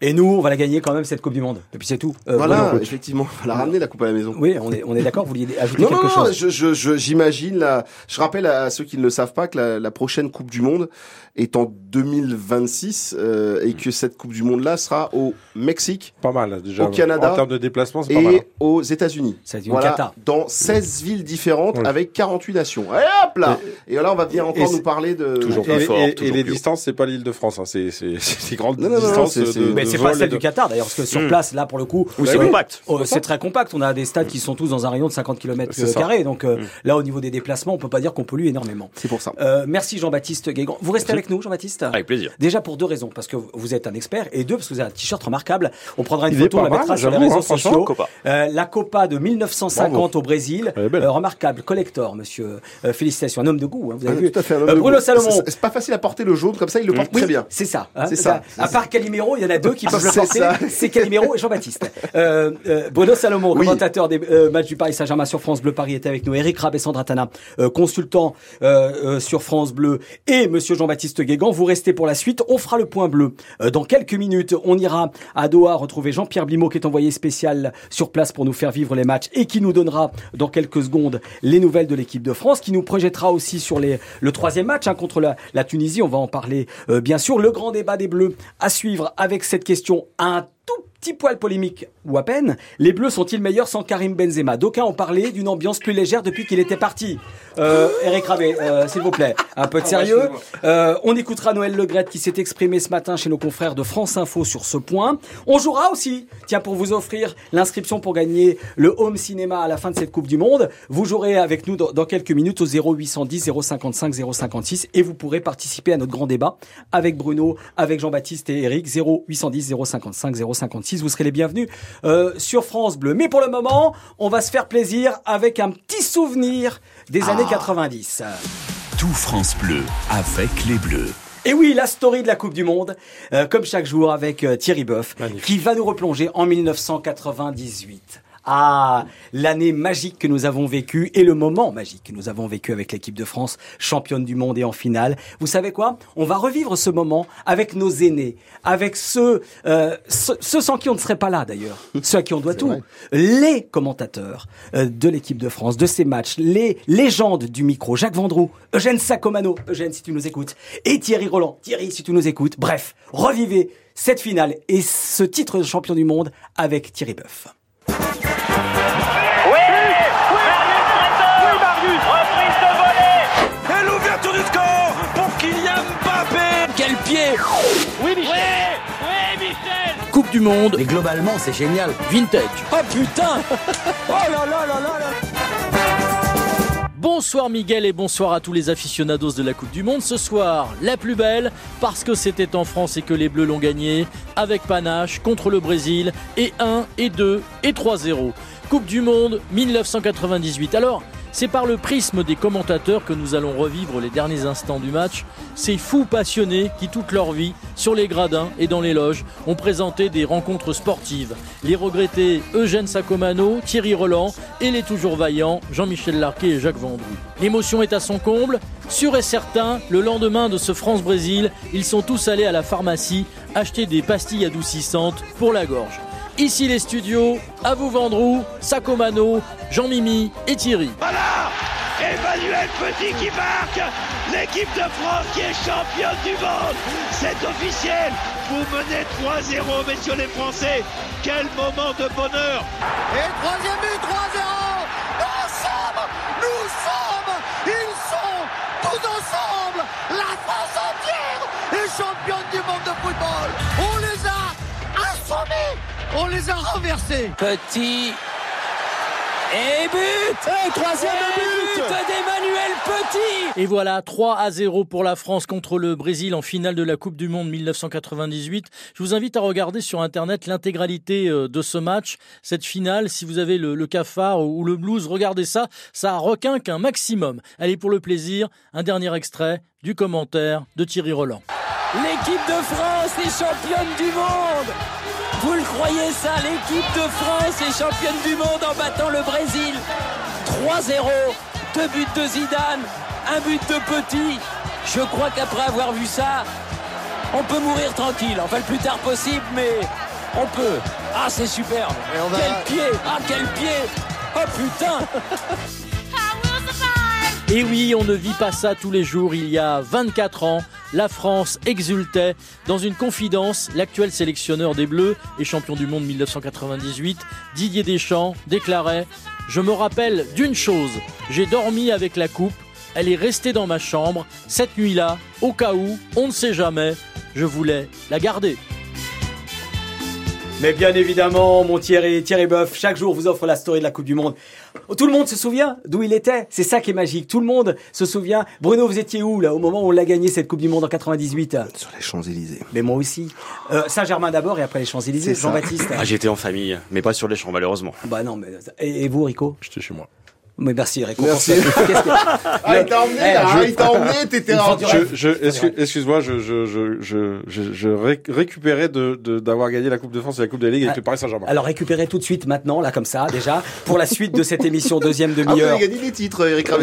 Et nous, on va la gagner quand même cette Coupe du Monde. Et puis c'est tout. Euh, Voilà, effectivement, on l'a ramené la coupe à la maison. Oui, on est, on est d'accord. Vous vouliez ajouter Non, quelque non, non, chose je, je, je- j'imagine la, je rappelle à ceux qui ne le savent pas que la, la prochaine Coupe du Monde est en 2026, euh, et que cette Coupe du Monde là sera au Mexique Pas mal, déjà. Au Canada En termes de déplacement, c'est pas mal. hein. et aux États-Unis. Ça dit au Voilà, Qatar. dans 16 villes différentes Oui. avec 48 nations. Et hop là Et là, on va venir encore et nous parler de... Toujours Et, plus fort, et- et les plus distances, c'est pas l'île de France, hein, c'est c'est- c'est des grandes Non, non, non, distances. c'est- c'est- de c'est pas celle de- du Qatar d'ailleurs, parce que sur Hmm. place, là pour le coup, Oui, c'est euh, compact. oh, c'est très compact. On a des stades qui sont tous dans un rayon de 50 km carrés. Donc euh, Hmm. là, au niveau des déplacements, on peut pas dire qu'on pollue énormément. C'est pour ça. Euh, merci Jean-Baptiste Guégan. Vous restez avec nous, Jean-Baptiste? Avec plaisir. Déjà pour deux raisons, parce que vous êtes un expert, et deux parce que vous avez un t-shirt remarquable. On prendra une Il photo, on la mettra mal, sur les réseaux hein, sociaux. Copa. Euh, la Copa de 1950 au Brésil, remarquable, collector, monsieur. Félicitations, un homme de goût. hein, vous avez Ah, vu. tout à fait, Bruno. Salomon. C'est- pas facile à porter le jaune, comme ça, il le porte Oui, très bien. C'est ça. hein. C'est ça, À part Calimero, il y en a deux qui peuvent le porter. C'est Calimero et Jean-Baptiste. Euh, euh, Bruno Salomon, Oui. commentateur des euh, matchs du Paris Saint-Germain sur France Bleu Paris était avec nous. Eric Rabessandratana, euh, consultant euh, euh, sur France Bleu et Monsieur Jean-Baptiste Guégan. Vous restez pour la suite. On fera le point bleu dans quelques minutes. On ira à Doha retrouver Jean-Pierre Blimaud qui est envoyé spécial sur place pour nous faire vivre les matchs et qui nous donnera dans quelques secondes les nouvelles de l'équipe de France, qui nous projettera aussi sur les, le troisième match hein, contre la, la Tunisie. On va en parler euh, bien sûr. Le grand débat des Bleus à suivre avec cette question un tout petit poil polémique ou à peine. Les Bleus sont-ils meilleurs sans Karim Benzema? D'aucuns ont parlé d'une ambiance plus légère depuis qu'il était parti. Euh, Eric Rabé, euh, s'il vous plaît, un peu de sérieux. Euh, on écoutera Noël Legrette qui s'est exprimé ce matin chez nos confrères de France Info sur ce point. On jouera aussi, tiens, pour vous offrir l'inscription pour gagner le home cinéma à la fin de cette Coupe du Monde. Vous jouerez avec nous dans, dans quelques minutes au 0810 055 056 et vous pourrez participer à notre grand débat avec Bruno, avec Jean-Baptiste et Eric 0810 055 056. Vous serez les bienvenus euh, sur France Bleu. Mais pour le moment, on va se faire plaisir avec un petit souvenir des années 90. Tout France Bleu avec les Bleus. Et oui, la story de la Coupe du Monde, euh, comme chaque jour avec euh, Thierry Boeuf, qui va nous replonger en 1998. Ah, l'année magique que nous avons vécue et le moment magique que nous avons vécu avec l'équipe de France, championne du monde et en finale. Vous savez quoi? On va revivre ce moment avec nos aînés, avec ceux, euh, ceux, ceux sans qui on ne serait pas là d'ailleurs, ceux à qui on doit tout, vrai. les commentateurs euh, de l'équipe de France, de ces matchs, les légendes du micro, Jacques Vendroux, Eugène Sacomano, Eugène si tu nous écoutes, et Thierry Roland, Thierry si tu nous écoutes. Bref, revivez cette finale et ce titre de champion du monde avec Thierry Boeuf. Du Monde, Mais globalement, c'est génial. vintage. Oh putain Oh là là là là là Bonsoir Miguel et bonsoir à tous les aficionados de la Coupe du Monde. Ce soir, la plus belle, parce que c'était en France et que les Bleus l'ont gagné, avec panache contre le Brésil, et 1, et 2, et 3-0. Coupe du Monde 1998. Alors, c'est par le prisme des commentateurs que nous allons revivre les derniers instants du match. Ces fous passionnés qui, toute leur vie, sur les gradins et dans les loges, ont présenté des rencontres sportives. Les regrettés Eugène Sacomano, Thierry Roland et les toujours vaillants Jean-Michel Larquet et Jacques Vendroux. L'émotion est à son comble. Sûr et certain, le lendemain de ce France-Brésil, ils sont tous allés à la pharmacie acheter des pastilles adoucissantes pour la gorge. Ici les studios, à vous Vendroux, Sacomano, Jean-Mimi et Thierry. Voilà Emmanuel Petit qui marque L'équipe de France qui est championne du monde. C'est officiel. Vous menez 3-0, messieurs les Français. Quel moment de bonheur. Et troisième but, 3-0 Nous sommes, nous sommes, ils sont tous ensemble. La France entière est championne du monde de football On les a renversés Petit Et but Et troisième but d'Emmanuel Petit Et voilà, 3 à 0 pour la France contre le Brésil en finale de la Coupe du Monde 1998. Je vous invite à regarder sur Internet l'intégralité euh, de ce match, cette finale. Si vous avez le, le cafard ou le blues, regardez ça, ça requinque un maximum. Allez, pour le plaisir, un dernier extrait du commentaire de Thierry Roland. L'équipe de France est championne du monde Vous le croyez ça L'équipe de France est championne du monde en battant le Brésil 3-0, deux buts de Zidane, un but de Petit. Je crois qu'après avoir vu ça, on peut mourir tranquille. Enfin, le plus tard possible, mais on peut. Ah, c'est superbe. Quel pied Ah, quel pied Oh putain Et oui, on ne vit pas ça tous les jours. Il y a 24 ans, la France exultait. Dans une confidence, l'actuel sélectionneur des Bleus et champion du monde 1998, Didier Deschamps, déclarait Je me rappelle d'une chose, j'ai dormi avec la coupe, elle est restée dans ma chambre. Cette nuit-là, au cas où, on ne sait jamais, je voulais la garder. Mais bien évidemment, mon Thierry, Thierry Boeuf, chaque jour vous offre la story de la Coupe du Monde. Tout le monde se souvient d'où il était. C'est ça qui est magique. Tout le monde se souvient. Bruno, vous étiez où là au moment où on l'a gagné cette Coupe du Monde en 98 Sur les Champs-Élysées. Mais moi aussi. Euh, Saint-Germain d'abord et après les Champs-Élysées. Jean-Baptiste. Ah, j'étais en famille, mais pas sur les champs malheureusement. Bah non, mais et, et vous, Rico? J'étais chez moi. Mais merci, Rico. Merci. Qu'est-ce que- Ah, il t'a emmené, Eh, là, je- hein, il t'a emmené, t'étais en- Je, excuse-moi, je, je, je, je, je, je ré- récupérais de, de- d'avoir gagné la Coupe de France et la Coupe de la Ligue avec Ah. le Paris Saint-Germain. Alors récupérez tout de suite maintenant, là comme ça, déjà, pour la suite de cette émission deuxième Ah, vous demi-heure. avez gagné des titres, Eric Bah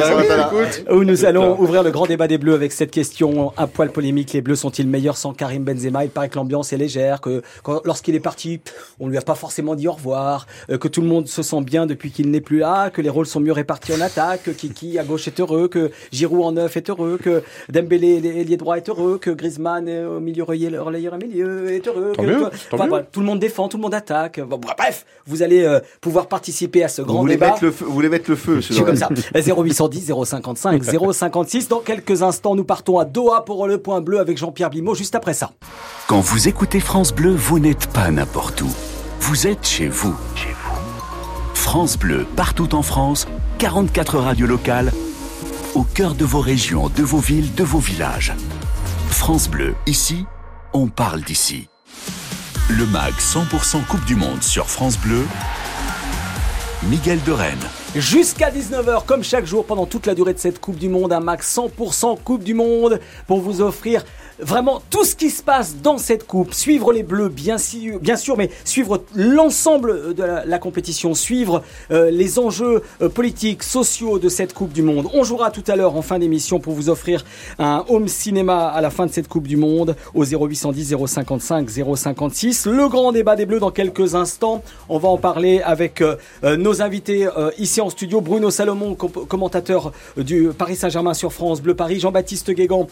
oui. Où nous allons ouvrir le grand débat des Bleus avec cette question à poil polémique. Les Bleus sont-ils meilleurs sans Karim Benzema? Il paraît que l'ambiance est légère, que quand- lorsqu'il est parti, on lui a pas forcément dit au revoir, euh, que tout le monde se sent bien depuis qu'il n'est plus là, que les rôles sont mieux répartis en attaque, que Kiki à gauche est heureux, que Giroud en neuf est heureux, que Dembélé ailier droit est heureux, que Griezmann euh, au milieu relayeur au milieu est heureux. Tant que- mieux, tant enfin, mieux. voilà, tout le monde défend, tout le monde attaque. Bon, bref, vous allez euh, pouvoir participer à ce Vous grand voulez débat. mettre le feu, vous voulez mettre le feu, comme ça. 0810 055 056. Dans quelques instants, nous partons à Doha pour le point bleu avec Jean-Pierre Blimaud juste après ça. Quand vous écoutez France Bleu, vous n'êtes pas n'importe où. Vous êtes chez vous. Chez vous. France Bleu, partout en France, 44 radios locales, au cœur de vos régions, de vos villes, de vos villages. France Bleu, ici, on parle d'ici. Le MAG 100% Coupe du Monde sur France Bleu, Miguel de Rennes. Jusqu'à 19h, comme chaque jour, pendant toute la durée de cette Coupe du Monde, un max 100% Coupe du Monde pour vous offrir vraiment tout ce qui se passe dans cette coupe. Suivre les Bleus, bien, sûr, mais suivre l'ensemble de la, compétition, suivre euh, les enjeux euh, politiques, sociaux de cette Coupe du Monde. On jouera tout à l'heure en fin d'émission pour vous offrir un home cinéma à la fin de cette Coupe du Monde au 0810 055 056. Le grand débat des Bleus dans quelques instants. On va en parler avec euh, nos invités ici en studio. Bruno Salomon, commentateur du Paris Saint-Germain sur France Bleu Paris. Jean-Baptiste Guégan,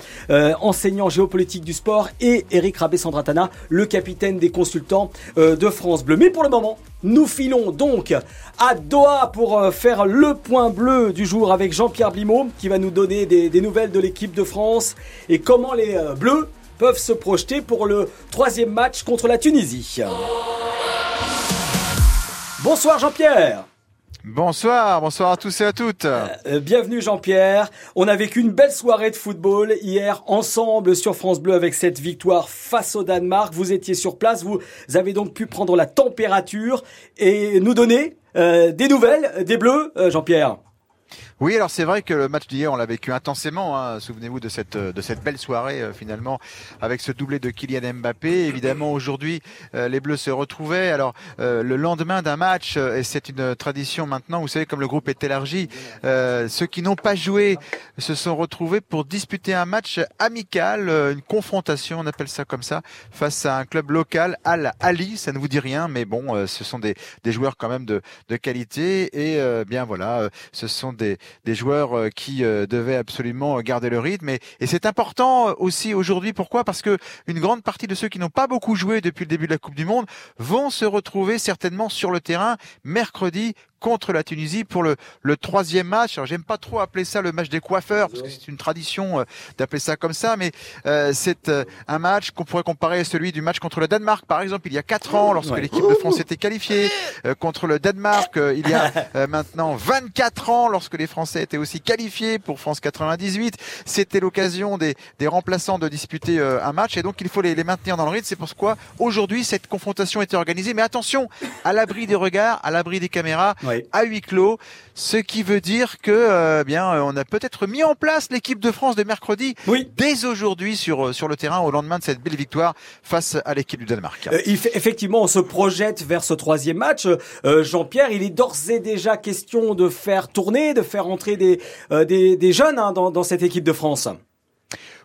enseignant géopolitique du sport. Et Eric Rabé-Sandratana, le capitaine des consultants euh, de France Bleu. Mais pour le moment, nous filons donc à Doha pour euh, faire le point bleu du jour avec Jean-Pierre Blimaud qui va nous donner des, des nouvelles de l'équipe de France et comment les euh, Bleus peuvent se projeter pour le troisième match contre la Tunisie. Bonsoir Jean-Pierre Bonsoir, bonsoir à tous et à toutes. Euh, bienvenue Jean-Pierre. On a vécu une belle soirée de football hier ensemble sur France Bleu avec cette victoire face au Danemark. Vous étiez sur place, vous avez donc pu prendre la température et nous donner euh, des nouvelles des Bleus, euh, Jean-Pierre. Oui, alors c'est vrai que le match d'hier, on l'a vécu intensément. Hein. Souvenez-vous de cette de cette belle soirée euh, finalement avec ce doublé de Kylian Mbappé. Évidemment, aujourd'hui, euh, les Bleus se retrouvaient. Alors euh, le lendemain d'un match, euh, et c'est une tradition maintenant. Vous savez, comme le groupe est élargi, euh, ceux qui n'ont pas joué se sont retrouvés pour disputer un match amical, euh, une confrontation, on appelle ça comme ça, face à un club local, Al Ali. Ça ne vous dit rien, mais bon, euh, ce sont des des joueurs quand même de de qualité et euh, bien voilà, euh, ce sont des des joueurs euh, qui euh, devaient absolument garder le rythme. Et, et c'est important euh, aussi aujourd'hui. Pourquoi? Parce que une grande partie de ceux qui n'ont pas beaucoup joué depuis le début de la Coupe du Monde vont se retrouver certainement sur le terrain mercredi contre la Tunisie pour le, le troisième match. Alors j'aime pas trop appeler ça le match des coiffeurs parce que c'est une tradition euh, d'appeler ça comme ça, mais euh, c'est euh, un match qu'on pourrait comparer à celui du match contre le Danemark, par exemple, il y a quatre ans, lorsque Ouais. l'équipe de France était qualifiée euh, contre le Danemark. euh, il y a euh, maintenant 24 ans, lorsque les Français étaient aussi qualifiés pour France 98. C'était l'occasion des, des remplaçants de disputer euh, un match, et donc il faut les, les maintenir dans le rythme. C'est pourquoi aujourd'hui cette confrontation était organisée. Mais attention, à l'abri des regards, à l'abri des caméras, Oui. à huis clos, ce qui veut dire que euh, bien euh, on a peut-être mis en place l'équipe de France de mercredi Oui. dès aujourd'hui sur euh, sur le terrain au lendemain de cette belle victoire face à l'équipe du Danemark. Euh, effectivement, on se projette vers ce troisième match. Euh, Jean-Pierre, il est d'ores et déjà question de faire tourner, de faire entrer des, euh, des, des jeunes hein, dans, dans cette équipe de France.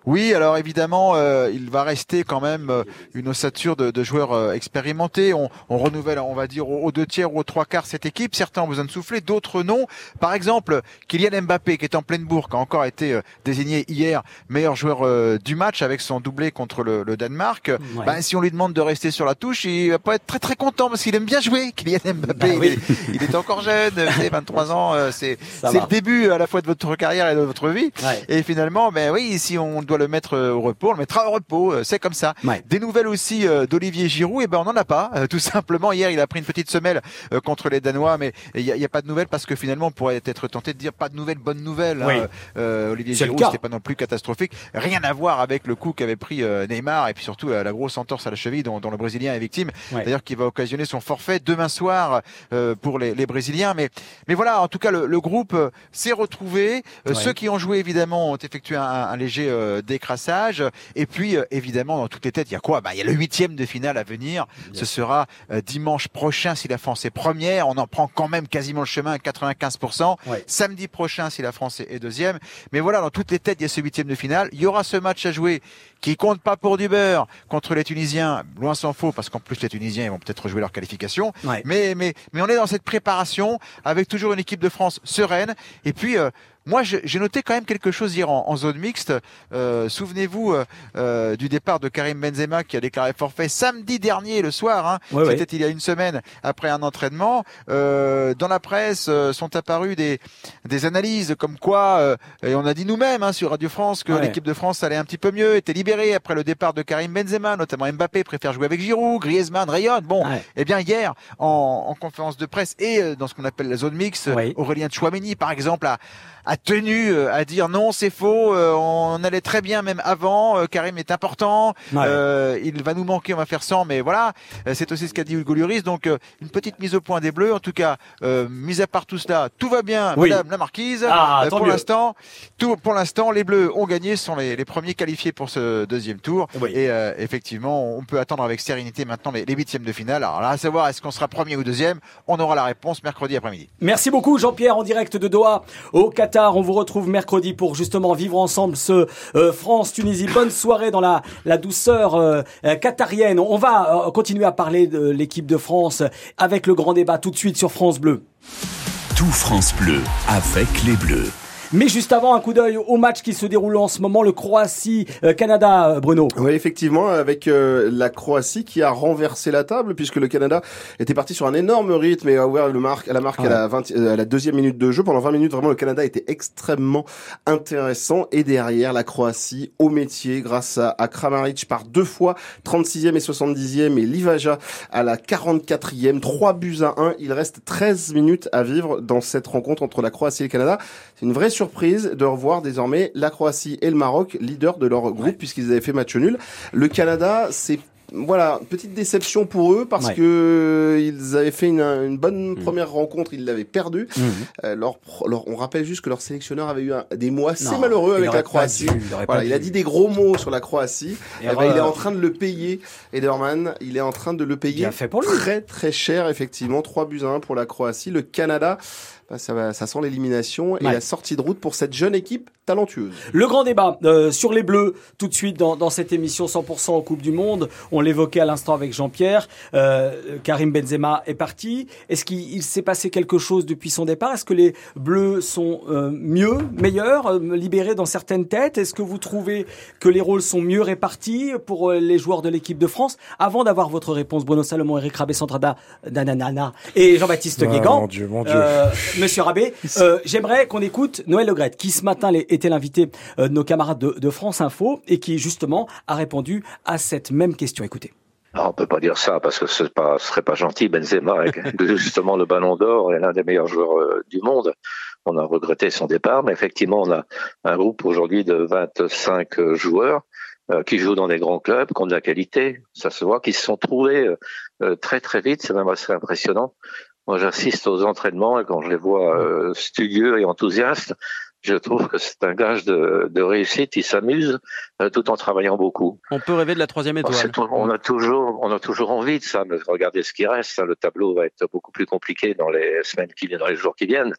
Oui, alors évidemment, euh, il va rester quand même euh, une ossature de, de joueurs euh, expérimentés. On, on renouvelle, on va dire, aux, deux tiers ou aux trois quarts cette équipe. Certains ont besoin de souffler, d'autres non. Par exemple, Kylian Mbappé, qui est en pleine bourre, qui a encore été euh, désigné hier meilleur joueur euh, du match avec son doublé contre le, le Danemark. Ouais. Ben, si on lui demande de rester sur la touche, il va pas être très très content parce qu'il aime bien jouer. Kylian Mbappé, Bah il, oui. est, il est encore jeune, vous savez, 23 ans, euh, c'est c'est le début à la fois de votre carrière et de votre vie. Ouais. Et finalement, ben oui, si on doit le mettre euh, au repos, on le mettra au repos. euh, C'est comme ça. Ouais. Des nouvelles aussi euh, d'Olivier Giroud, et ben on n'en a pas. tout simplement, hier, il a pris une petite semelle contre les Danois, mais il n'y a, pas de nouvelles parce que finalement, on pourrait être tenté de dire pas de nouvelles, bonnes nouvelles. hein. Euh, Olivier Giroud, c'était pas non plus catastrophique. Rien à voir avec le coup qu'avait pris Neymar et puis surtout la, grosse entorse à la cheville dont, dont le Brésilien est victime. Ouais. D'ailleurs, qui va occasionner son forfait demain soir euh, pour les, les Brésiliens. Mais, mais voilà, en tout cas, le, le groupe s'est retrouvé. Ouais. Ceux qui ont joué, évidemment, ont effectué un, un léger euh, décrassage. Et puis, euh, évidemment, dans toutes les têtes, il y a quoi? Bah, Il y a le huitième de finale à venir. Ce sera euh, dimanche prochain si la France est première. On en prend quand même quasiment le chemin à 95%. Ouais. Samedi prochain si la France est est deuxième. Mais voilà, dans toutes les têtes, il y a ce huitième de finale. Il y aura ce match à jouer qui compte pas pour du beurre contre les Tunisiens. Loin s'en faut, parce qu'en plus, les Tunisiens, ils vont peut-être jouer leur qualification. Ouais. Mais, mais, mais on est dans cette préparation avec toujours une équipe de France sereine. Et puis, euh, moi, j'ai noté quand même quelque chose hier en, en zone mixte. Euh, Souvenez-vous euh, euh, du départ de Karim Benzema qui a déclaré forfait samedi dernier le soir. Hein, Ouais, ouais. C'était il y a une semaine après un entraînement. Euh, dans la presse euh, sont apparues des, des analyses comme quoi, euh, et on a dit nous-mêmes hein, sur Radio France que Ouais. l'équipe de France allait un petit peu mieux, était libérée après le départ de Karim Benzema, notamment Mbappé préfère jouer avec Giroud, Griezmann, rayonne. Bon, Ouais. eh bien hier en, en conférence de presse et euh, dans ce qu'on appelle la zone mixte, Oui. Aurélien Chouameni par exemple a, a tenu euh, à dire non c'est faux, euh, on allait très bien même avant, Karim est important, Ouais. euh, il va nous manquer, on va faire 100, mais voilà, c'est aussi ce qu'a dit Hugo Lloris, donc une petite mise au point des Bleus, en tout cas, euh, mis à part tout cela, tout va bien, Oui. Madame la Marquise, Ah, Euh, pour l'instant, tout pour l'instant, les Bleus ont gagné, sont les, les premiers qualifiés pour ce deuxième tour, Oui. et euh, effectivement, on peut attendre avec sérénité maintenant les, les huitièmes de finale. Alors là, à savoir, est-ce qu'on sera premier ou deuxième? On aura la réponse mercredi après-midi. Merci beaucoup Jean-Pierre en direct de Doha au Qatar. On vous retrouve mercredi pour justement vivre ensemble ce euh, France-Tunisie. Bonne soirée dans la, la douceur euh, qatarienne. On va euh, continuer à parler de l'équipe de France avec le grand débat tout de suite sur France Bleu. Tout France Bleu avec les Bleus. Mais juste avant, un coup d'œil au match qui se déroule en ce moment, le Croatie-Canada, euh, Bruno. Oui, effectivement, avec euh, la Croatie qui a renversé la table puisque le Canada était parti sur un énorme rythme et a ouvert le marque, à la marque à, la 20, euh, à la deuxième minute de jeu. Pendant 20 minutes, vraiment, le Canada était extrêmement intéressant. Et derrière, la Croatie au métier grâce à, à Kramaric par deux fois, 36e et 70e et Livaja à la 44e, 3 buts à 1. Il reste 13 minutes à vivre dans cette rencontre entre la Croatie et le Canada. C'est une vraie surprise de revoir désormais la Croatie et le Maroc leader de leur groupe puisqu'ils avaient fait match nul. Le Canada, c'est voilà, petite déception pour eux parce Ouais. que ils avaient fait une, une bonne Mm. première rencontre, ils l'avaient perdu. Euh, leur, pro- leur- on rappelle juste que leur sélectionneur avait eu un- des mots assez Non, malheureux avec la Croatie. dû, il voilà, a dit des gros mots sur la Croatie. Eh ben, il est en train de le payer, Ederman. Il est en train de le payer Bien fait pour lui. très très cher, effectivement. 3 buts à 1 pour la Croatie. Le Canada, bah, ça, va, ça sent l'élimination et Ouais. la sortie de route pour cette jeune équipe talentueuse. Le grand débat euh, sur les Bleus, tout de suite dans, dans cette émission 100% en Coupe du Monde. On l'évoquait à l'instant avec Jean-Pierre. Euh, Karim Benzema est parti. Est-ce qu'il il s'est passé quelque chose depuis son départ? Est-ce que les Bleus sont euh, mieux, meilleurs, euh, libérés dans certaines têtes? Est-ce que vous trouvez que les rôles sont mieux répartis pour euh, les joueurs de l'équipe de France? Avant d'avoir votre réponse, Bruno Salomon, Eric Rabé, Sandrada, Dananana et Jean-Baptiste Ah, Guégan. mon Dieu, mon Dieu. Monsieur Rabé, euh, j'aimerais qu'on écoute Noël Legrette, qui ce matin était l'invité euh, de nos camarades de, de France Info et qui justement a répondu à cette même question. Écoutez. Ah, on peut pas dire ça parce que ce ce serait pas gentil. Benzema, avec justement le Ballon d'Or, est l'un des meilleurs joueurs euh, du monde. On a regretté son départ, mais effectivement, on a un groupe aujourd'hui de 25 euh, joueurs qui jouent dans des grands clubs, qui ont de la qualité. Ça se voit qu'ils se sont trouvés très très vite. C'est même assez impressionnant. Moi, j'assiste aux entraînements et quand je les vois euh, studieux et enthousiastes, je trouve que c'est un gage de, de réussite. Ils s'amusent euh, tout en travaillant beaucoup. On peut rêver de la troisième étoile. on a toujours, on a toujours envie de ça, mais regardez ce qui reste. hein. Le tableau va être beaucoup plus compliqué dans les semaines qui viennent, dans les jours qui viennent.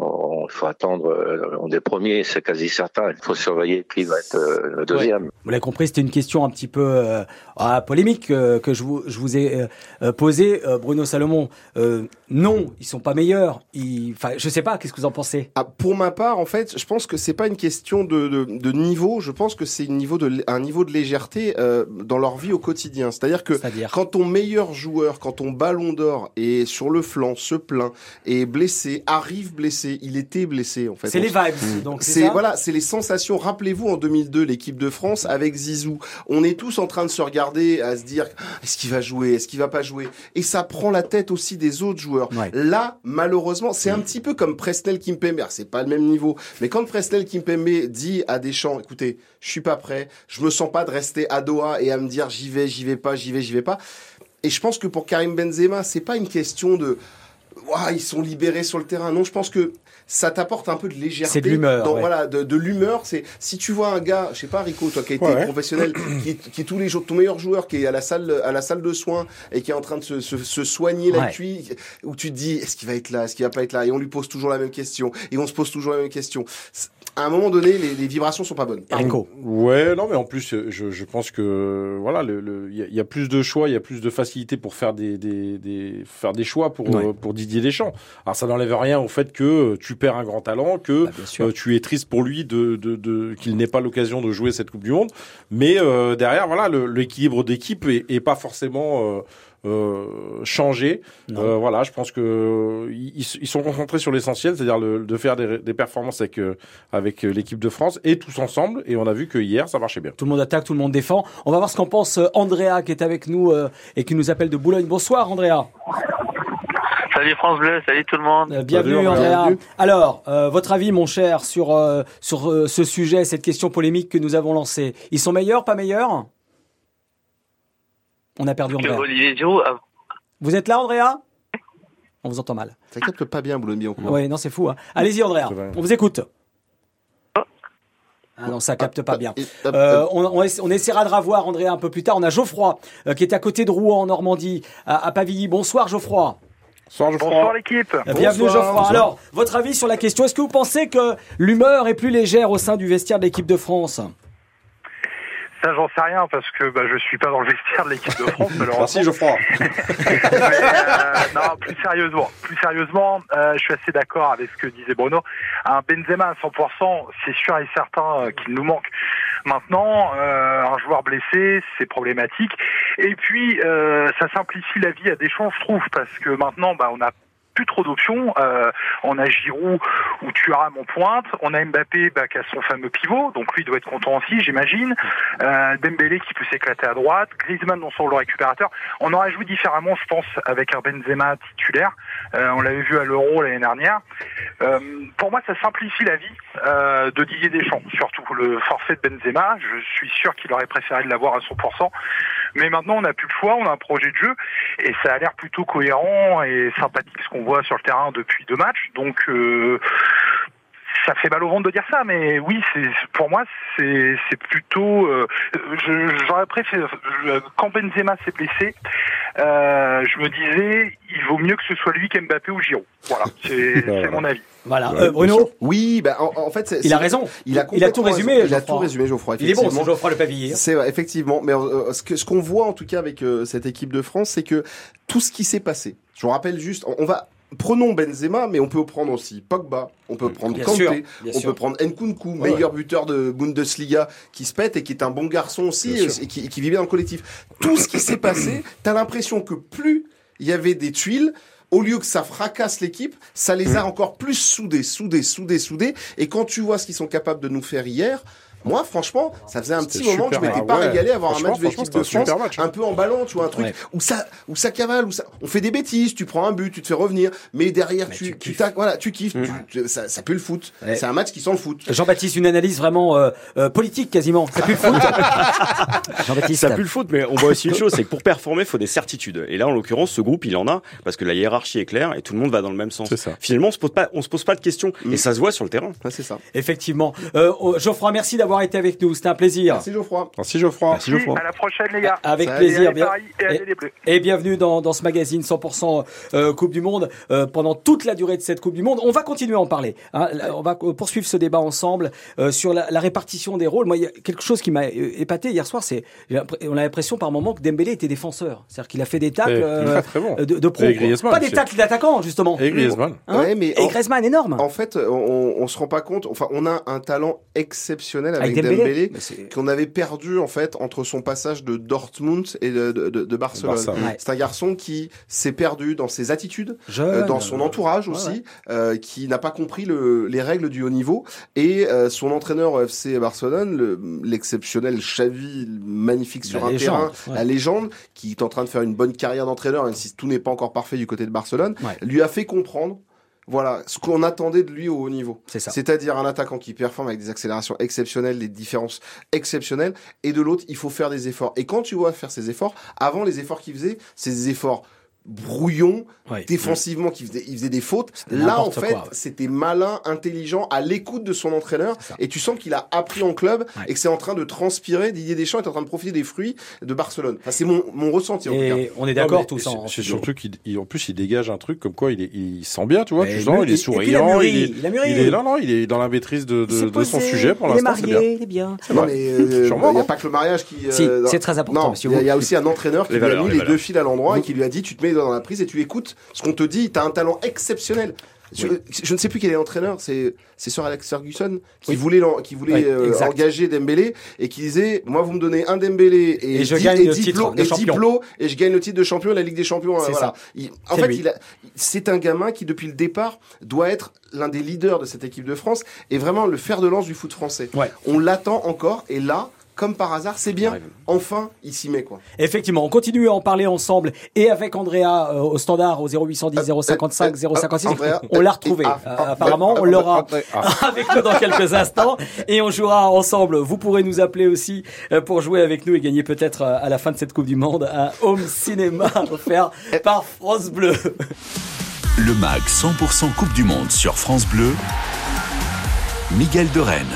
Il faut attendre. euh, On est premier, c'est quasi certain. Il faut surveiller qui va être euh, le deuxième. Vous l'avez compris, c'était une question un petit peu euh, ah, polémique euh, que je vous, je vous ai euh, euh, posée, euh, Bruno Salomon. Euh, non, ils sont pas meilleurs. Ils, enfin, je sais pas. Qu'est-ce que vous en pensez? Ah, pour ma part, en fait, je pense que c'est pas une question de, de, de niveau. Je pense que c'est une niveau de, un niveau de légèreté euh, dans leur vie au quotidien. C'est-à-dire que C'est-à-dire quand ton meilleur joueur, quand ton ballon d'or est sur le flanc, se plaint, est blessé, arrive blessé, il était blessé en fait. C'est On les vibes. Donc c'est C'est ça voilà, c'est les sensations. Rappelez-vous en 2002 l'équipe de France avec Zizou. On est tous en train de se regarder, à se dire Ah, est-ce qu'il va jouer, est-ce qu'il va pas jouer? Et ça prend la tête aussi des autres joueurs. Ouais. Là, malheureusement, c'est un petit peu comme Presnel Kimpembe. C'est pas le même niveau, mais quand Presnel Kimpembe dit à Deschamps, écoutez, je suis pas prêt, je me sens pas de rester à Doha et à me dire j'y vais, j'y vais pas, j'y vais, j'y vais pas. Et je pense que pour Karim Benzema, c'est pas une question de Ouah, ils sont libérés sur le terrain. Non, je pense que ça t'apporte un peu de légèreté. C'est de l'humeur, dans- ouais. Voilà, de, de l'humeur. C'est si tu vois un gars, je sais pas Rico, toi qui a été Ouais, ouais. professionnel, qui, qui est tous les jours ton meilleur joueur, qui est à la salle à la salle de soins et qui est en train de se, se, se soigner la Ouais. cuisse, où tu te dis est-ce qu'il va être là, est-ce qu'il va pas être là, et on lui pose toujours la même question, et on se pose toujours la même question. C'est- À un moment donné, les, les vibrations sont pas bonnes. Rico. Ouais, non, mais en plus, euh, je, je pense que voilà, le, le- il y, a- il y a plus de choix, il y a plus de facilité pour faire des, des, des faire des choix pour Ouais. euh, pour Didier Deschamps. Alors ça n'enlève rien au fait que euh, tu perds un grand talent, que Bah, euh, tu es triste pour lui de, de, de qu'il n'ait pas l'occasion de jouer cette Coupe du Monde. Mais euh, derrière, voilà, le- l'équilibre d'équipe est, est pas forcément euh, euh, changé. Non. Euh, voilà, je pense que ils, ils sont concentrés sur l'essentiel, c'est-à-dire le- de faire des, des performances avec euh, avec l'équipe de France et tous ensemble. Et on a vu que hier, ça marchait bien. Tout le monde attaque, tout le monde défend. On va voir ce qu'en pense Andrea qui est avec nous euh, et qui nous appelle de Boulogne. Bonsoir Andrea. Salut France Bleu, salut tout le monde. Euh, bienvenue Salut, Andrea. Bienvenue. Alors, euh, votre avis mon cher sur euh, sur euh, ce sujet, cette question polémique que nous avons lancée. Ils sont meilleurs, pas meilleurs? On a perdu Andrea. Olivier Giroud a- Vous êtes là Andrea? On vous entend mal. Ça capte pas bien, Boulogne-Billancourt. Oui, non, c'est fou. hein. Allez-y Andrea, on vous écoute. Ah non, ça capte pas bien. Euh, hop. on, on essa- on essaiera de ravoir Andrea un peu plus tard. On a Geoffroy euh, qui est à côté de Rouen en Normandie, à, à Pavilly. Bonsoir Geoffroy. Soir, Geoffroy. Bonsoir l'équipe. Euh, Bienvenue Bonsoir. Geoffroy. Bonsoir. Alors, votre avis sur la question Est-ce que vous pensez que l'humeur est plus légère au sein du vestiaire de l'équipe de France? Ça j'en sais rien parce que bah, je suis pas dans le vestiaire de l'équipe de France. Merci Geoffroy. Euh, non, plus sérieusement, plus sérieusement, euh, je suis assez d'accord avec ce que disait Bruno. Un Benzema à 100%, c'est sûr et certain euh, qu'il nous manque. Maintenant, euh, un joueur blessé, c'est problématique. Et puis, euh, ça simplifie la vie à Deschamps, je trouve, parce que maintenant, bah, on a plus trop d'options. Euh, on a Giroud ou Thuram en pointe. On a Mbappé bah, qui a son fameux pivot, donc lui doit être content aussi, j'imagine. Euh, Dembélé qui peut s'éclater à droite. Griezmann dans son rôle récupérateur. On aurait joué différemment, je pense, avec un Benzema titulaire. Euh, on l'avait vu à l'Euro l'année dernière. Euh, pour moi, ça simplifie la vie euh, de Didier Deschamps, surtout le forfait de Benzema. Je suis sûr qu'il aurait préféré de l'avoir à 100%. Mais maintenant, on n'a plus le choix, on a un projet de jeu et ça a l'air plutôt cohérent et sympathique ce qu'on voit sur le terrain depuis deux matchs. Donc, euh, ça fait mal au ventre de dire ça, mais oui, c'est pour moi, c'est plutôt. euh, J'aurais préféré je- quand Benzema s'est blessé. Euh, euh, je me disais, il vaut mieux que ce soit lui qu'Mbappé ou Giroud. Voilà, c'est c'est mon avis. Voilà. Euh, Bruno Oui, bah, en, en fait, c'est- Il a raison. Il a, Il a tout résumé, raison. Il a tout résumé, Geoffroy. Il est bon, ce Geoffroy Le Pavillé. hein. C'est vrai, effectivement. Mais euh, ce que ce qu'on voit en tout cas avec euh, cette équipe de France, c'est que tout ce qui s'est passé. Je vous rappelle juste, on, on va prenons Benzema, mais on peut prendre aussi Pogba, on peut prendre Bien Kanté, sûr, on sûr. peut prendre Nkunku, Ouais, meilleur buteur de Bundesliga, qui se pète et qui est un bon garçon aussi et qui, et qui vit bien dans le collectif. Tout ce qui s'est passé, t'as l'impression que plus il y avait des tuiles. Au lieu que ça fracasse l'équipe, ça les Mm. a encore plus soudés, soudés, soudés, soudés. Et quand tu vois ce qu'ils sont capables de nous faire hier, moi, franchement, ça faisait un petit moment que je m'étais pas ouais. régalé à voir un match de l'équipe de c'était un France super match. hein. un peu emballant, tu vois, un truc Ouais. où ça, où ça cavale, où ça, on fait des bêtises, tu prends un but, tu te fais revenir, mais derrière tu, tu, tac- voilà, tu kiffes, Mm. tu- tu- ça, ça pue le foot. Ouais. C'est un match qui sent le foot. Jean-Baptiste, une analyse vraiment euh, euh, politique quasiment. Ça pue le foot. Jean-Baptiste. Ça pue le foot, mais on voit aussi une chose, c'est que pour performer, il faut des certitudes. Et là, en l'occurrence, ce groupe, il en a, parce que la hiérarchie est claire et tout le monde va dans le même sens. C'est ça. Finalement, on se pose pas, on se pose pas de questions, Mm. et ça se voit sur le terrain. Ouais, c'est ça. Effectivement. Euh, oh, Geoffroy, merci d'avoir été avec nous. C'était un plaisir. Merci Geoffroy. Merci Geoffroy. Merci Geoffroy. À la prochaine, les gars. Avec Salut. plaisir. Bien- et Et- les Bleus. Et bienvenue dans, dans ce magazine 100% euh, Coupe du Monde euh, pendant toute la durée de cette Coupe du Monde. On va continuer à en parler. hein. On va poursuivre ce débat ensemble euh, sur la, la répartition des rôles. Moi, il y a quelque chose qui m'a épaté hier soir, c'est on a l'impression par moment que Dembélé était défenseur. C'est-à-dire qu'il a fait des tacles Et euh, très, très bon. de, de pro. Et quoi. Griezmann Pas des tacles d'attaquant justement. Et Griezmann. Hein Ouais, mais Et en- Griezmann énorme. En fait, on, on se rend pas compte. Enfin, on a un talent exceptionnel avec, Avec Dembélé. Dembélé, Mais c'est- qu'on avait perdu en fait entre son passage de Dortmund et de, de- de- de Barcelone. C'est un garçon qui s'est perdu dans ses attitudes, Jeune, euh, dans son euh, entourage ouais, aussi, ouais. euh, qui n'a pas compris le, les règles du haut niveau. Et euh, son entraîneur au FC Barcelone, le- l'exceptionnel Xavi, magnifique sur La un légende, terrain, ouais. la légende, qui est en train de faire une bonne carrière d'entraîneur, même si tout n'est pas encore parfait du côté de Barcelone, Ouais. lui a fait comprendre. Voilà ce qu'on attendait de lui au haut niveau. C'est ça. C'est-à-dire un attaquant qui performe avec des accélérations exceptionnelles, des différences exceptionnelles, et de l'autre, il faut faire des efforts. Et quand tu vois faire ces efforts, avant les efforts qu'il faisait, c'est des efforts brouillons, Ouais. défensivement, qui faisait, il faisait des fautes. Là, en fait, ouais. c'était malin, intelligent, à l'écoute de son entraîneur, ça. et tu sens qu'il a appris en club Ouais. et que c'est en train de transpirer. Didier Deschamps est en train de profiter des fruits de Barcelone. Enfin, c'est mon, mon ressenti en tout cas. On est d'accord mais tous c'est- C'est surtout qu'il, il- en plus, il dégage un truc comme quoi il, est, il sent bien, tu vois. Mais tu sens, il est il souriant. mûri, il est, il il est là, non, il est dans la maîtrise de, Il de, de son sujet pour il est l'instant, c'est bien. marié, il est bien. Non, mais euh, il n'y a non pas que le mariage qui. euh, c'est très important, il y, a- il aussi un entraîneur qui lui a mis les deux fils à l'endroit et qui lui a dit tu te mets dans la prise et tu écoutes ce qu'on te dit. T'as un talent exceptionnel. Je, je ne sais plus quel est l'entraîneur, c'est c'est Sir Alex Ferguson qui Oui. voulait qui voulait Oui, euh, engager Dembélé et qui disait moi vous me donnez un Dembélé et, Et je dix- gagne et le titre de champion. plots et je gagne le titre de champion de la Ligue des Champions. C'est euh, voilà. ça. Il- en fait, c'est un gamin qui depuis le départ doit être l'un des leaders de cette équipe de France et vraiment le fer de lance du foot français. Ouais. On l'attend encore et là, comme par hasard, c'est bien. Enfin, il s'y met quoi. Effectivement, on continue à en parler ensemble et avec Andrea euh, au standard au 0810 055 euh, euh, 056. Andrea, on l'a retrouvé. ah, Euh, ah, apparemment, ah, on l'aura Ah. avec nous dans quelques instants et on jouera ensemble. Vous pourrez nous appeler aussi euh, pour jouer avec nous et gagner peut-être à la fin de cette Coupe du Monde un home cinéma offert par France Bleu. Le MAG 100% Coupe du Monde sur France Bleu. Miguel de Rennes.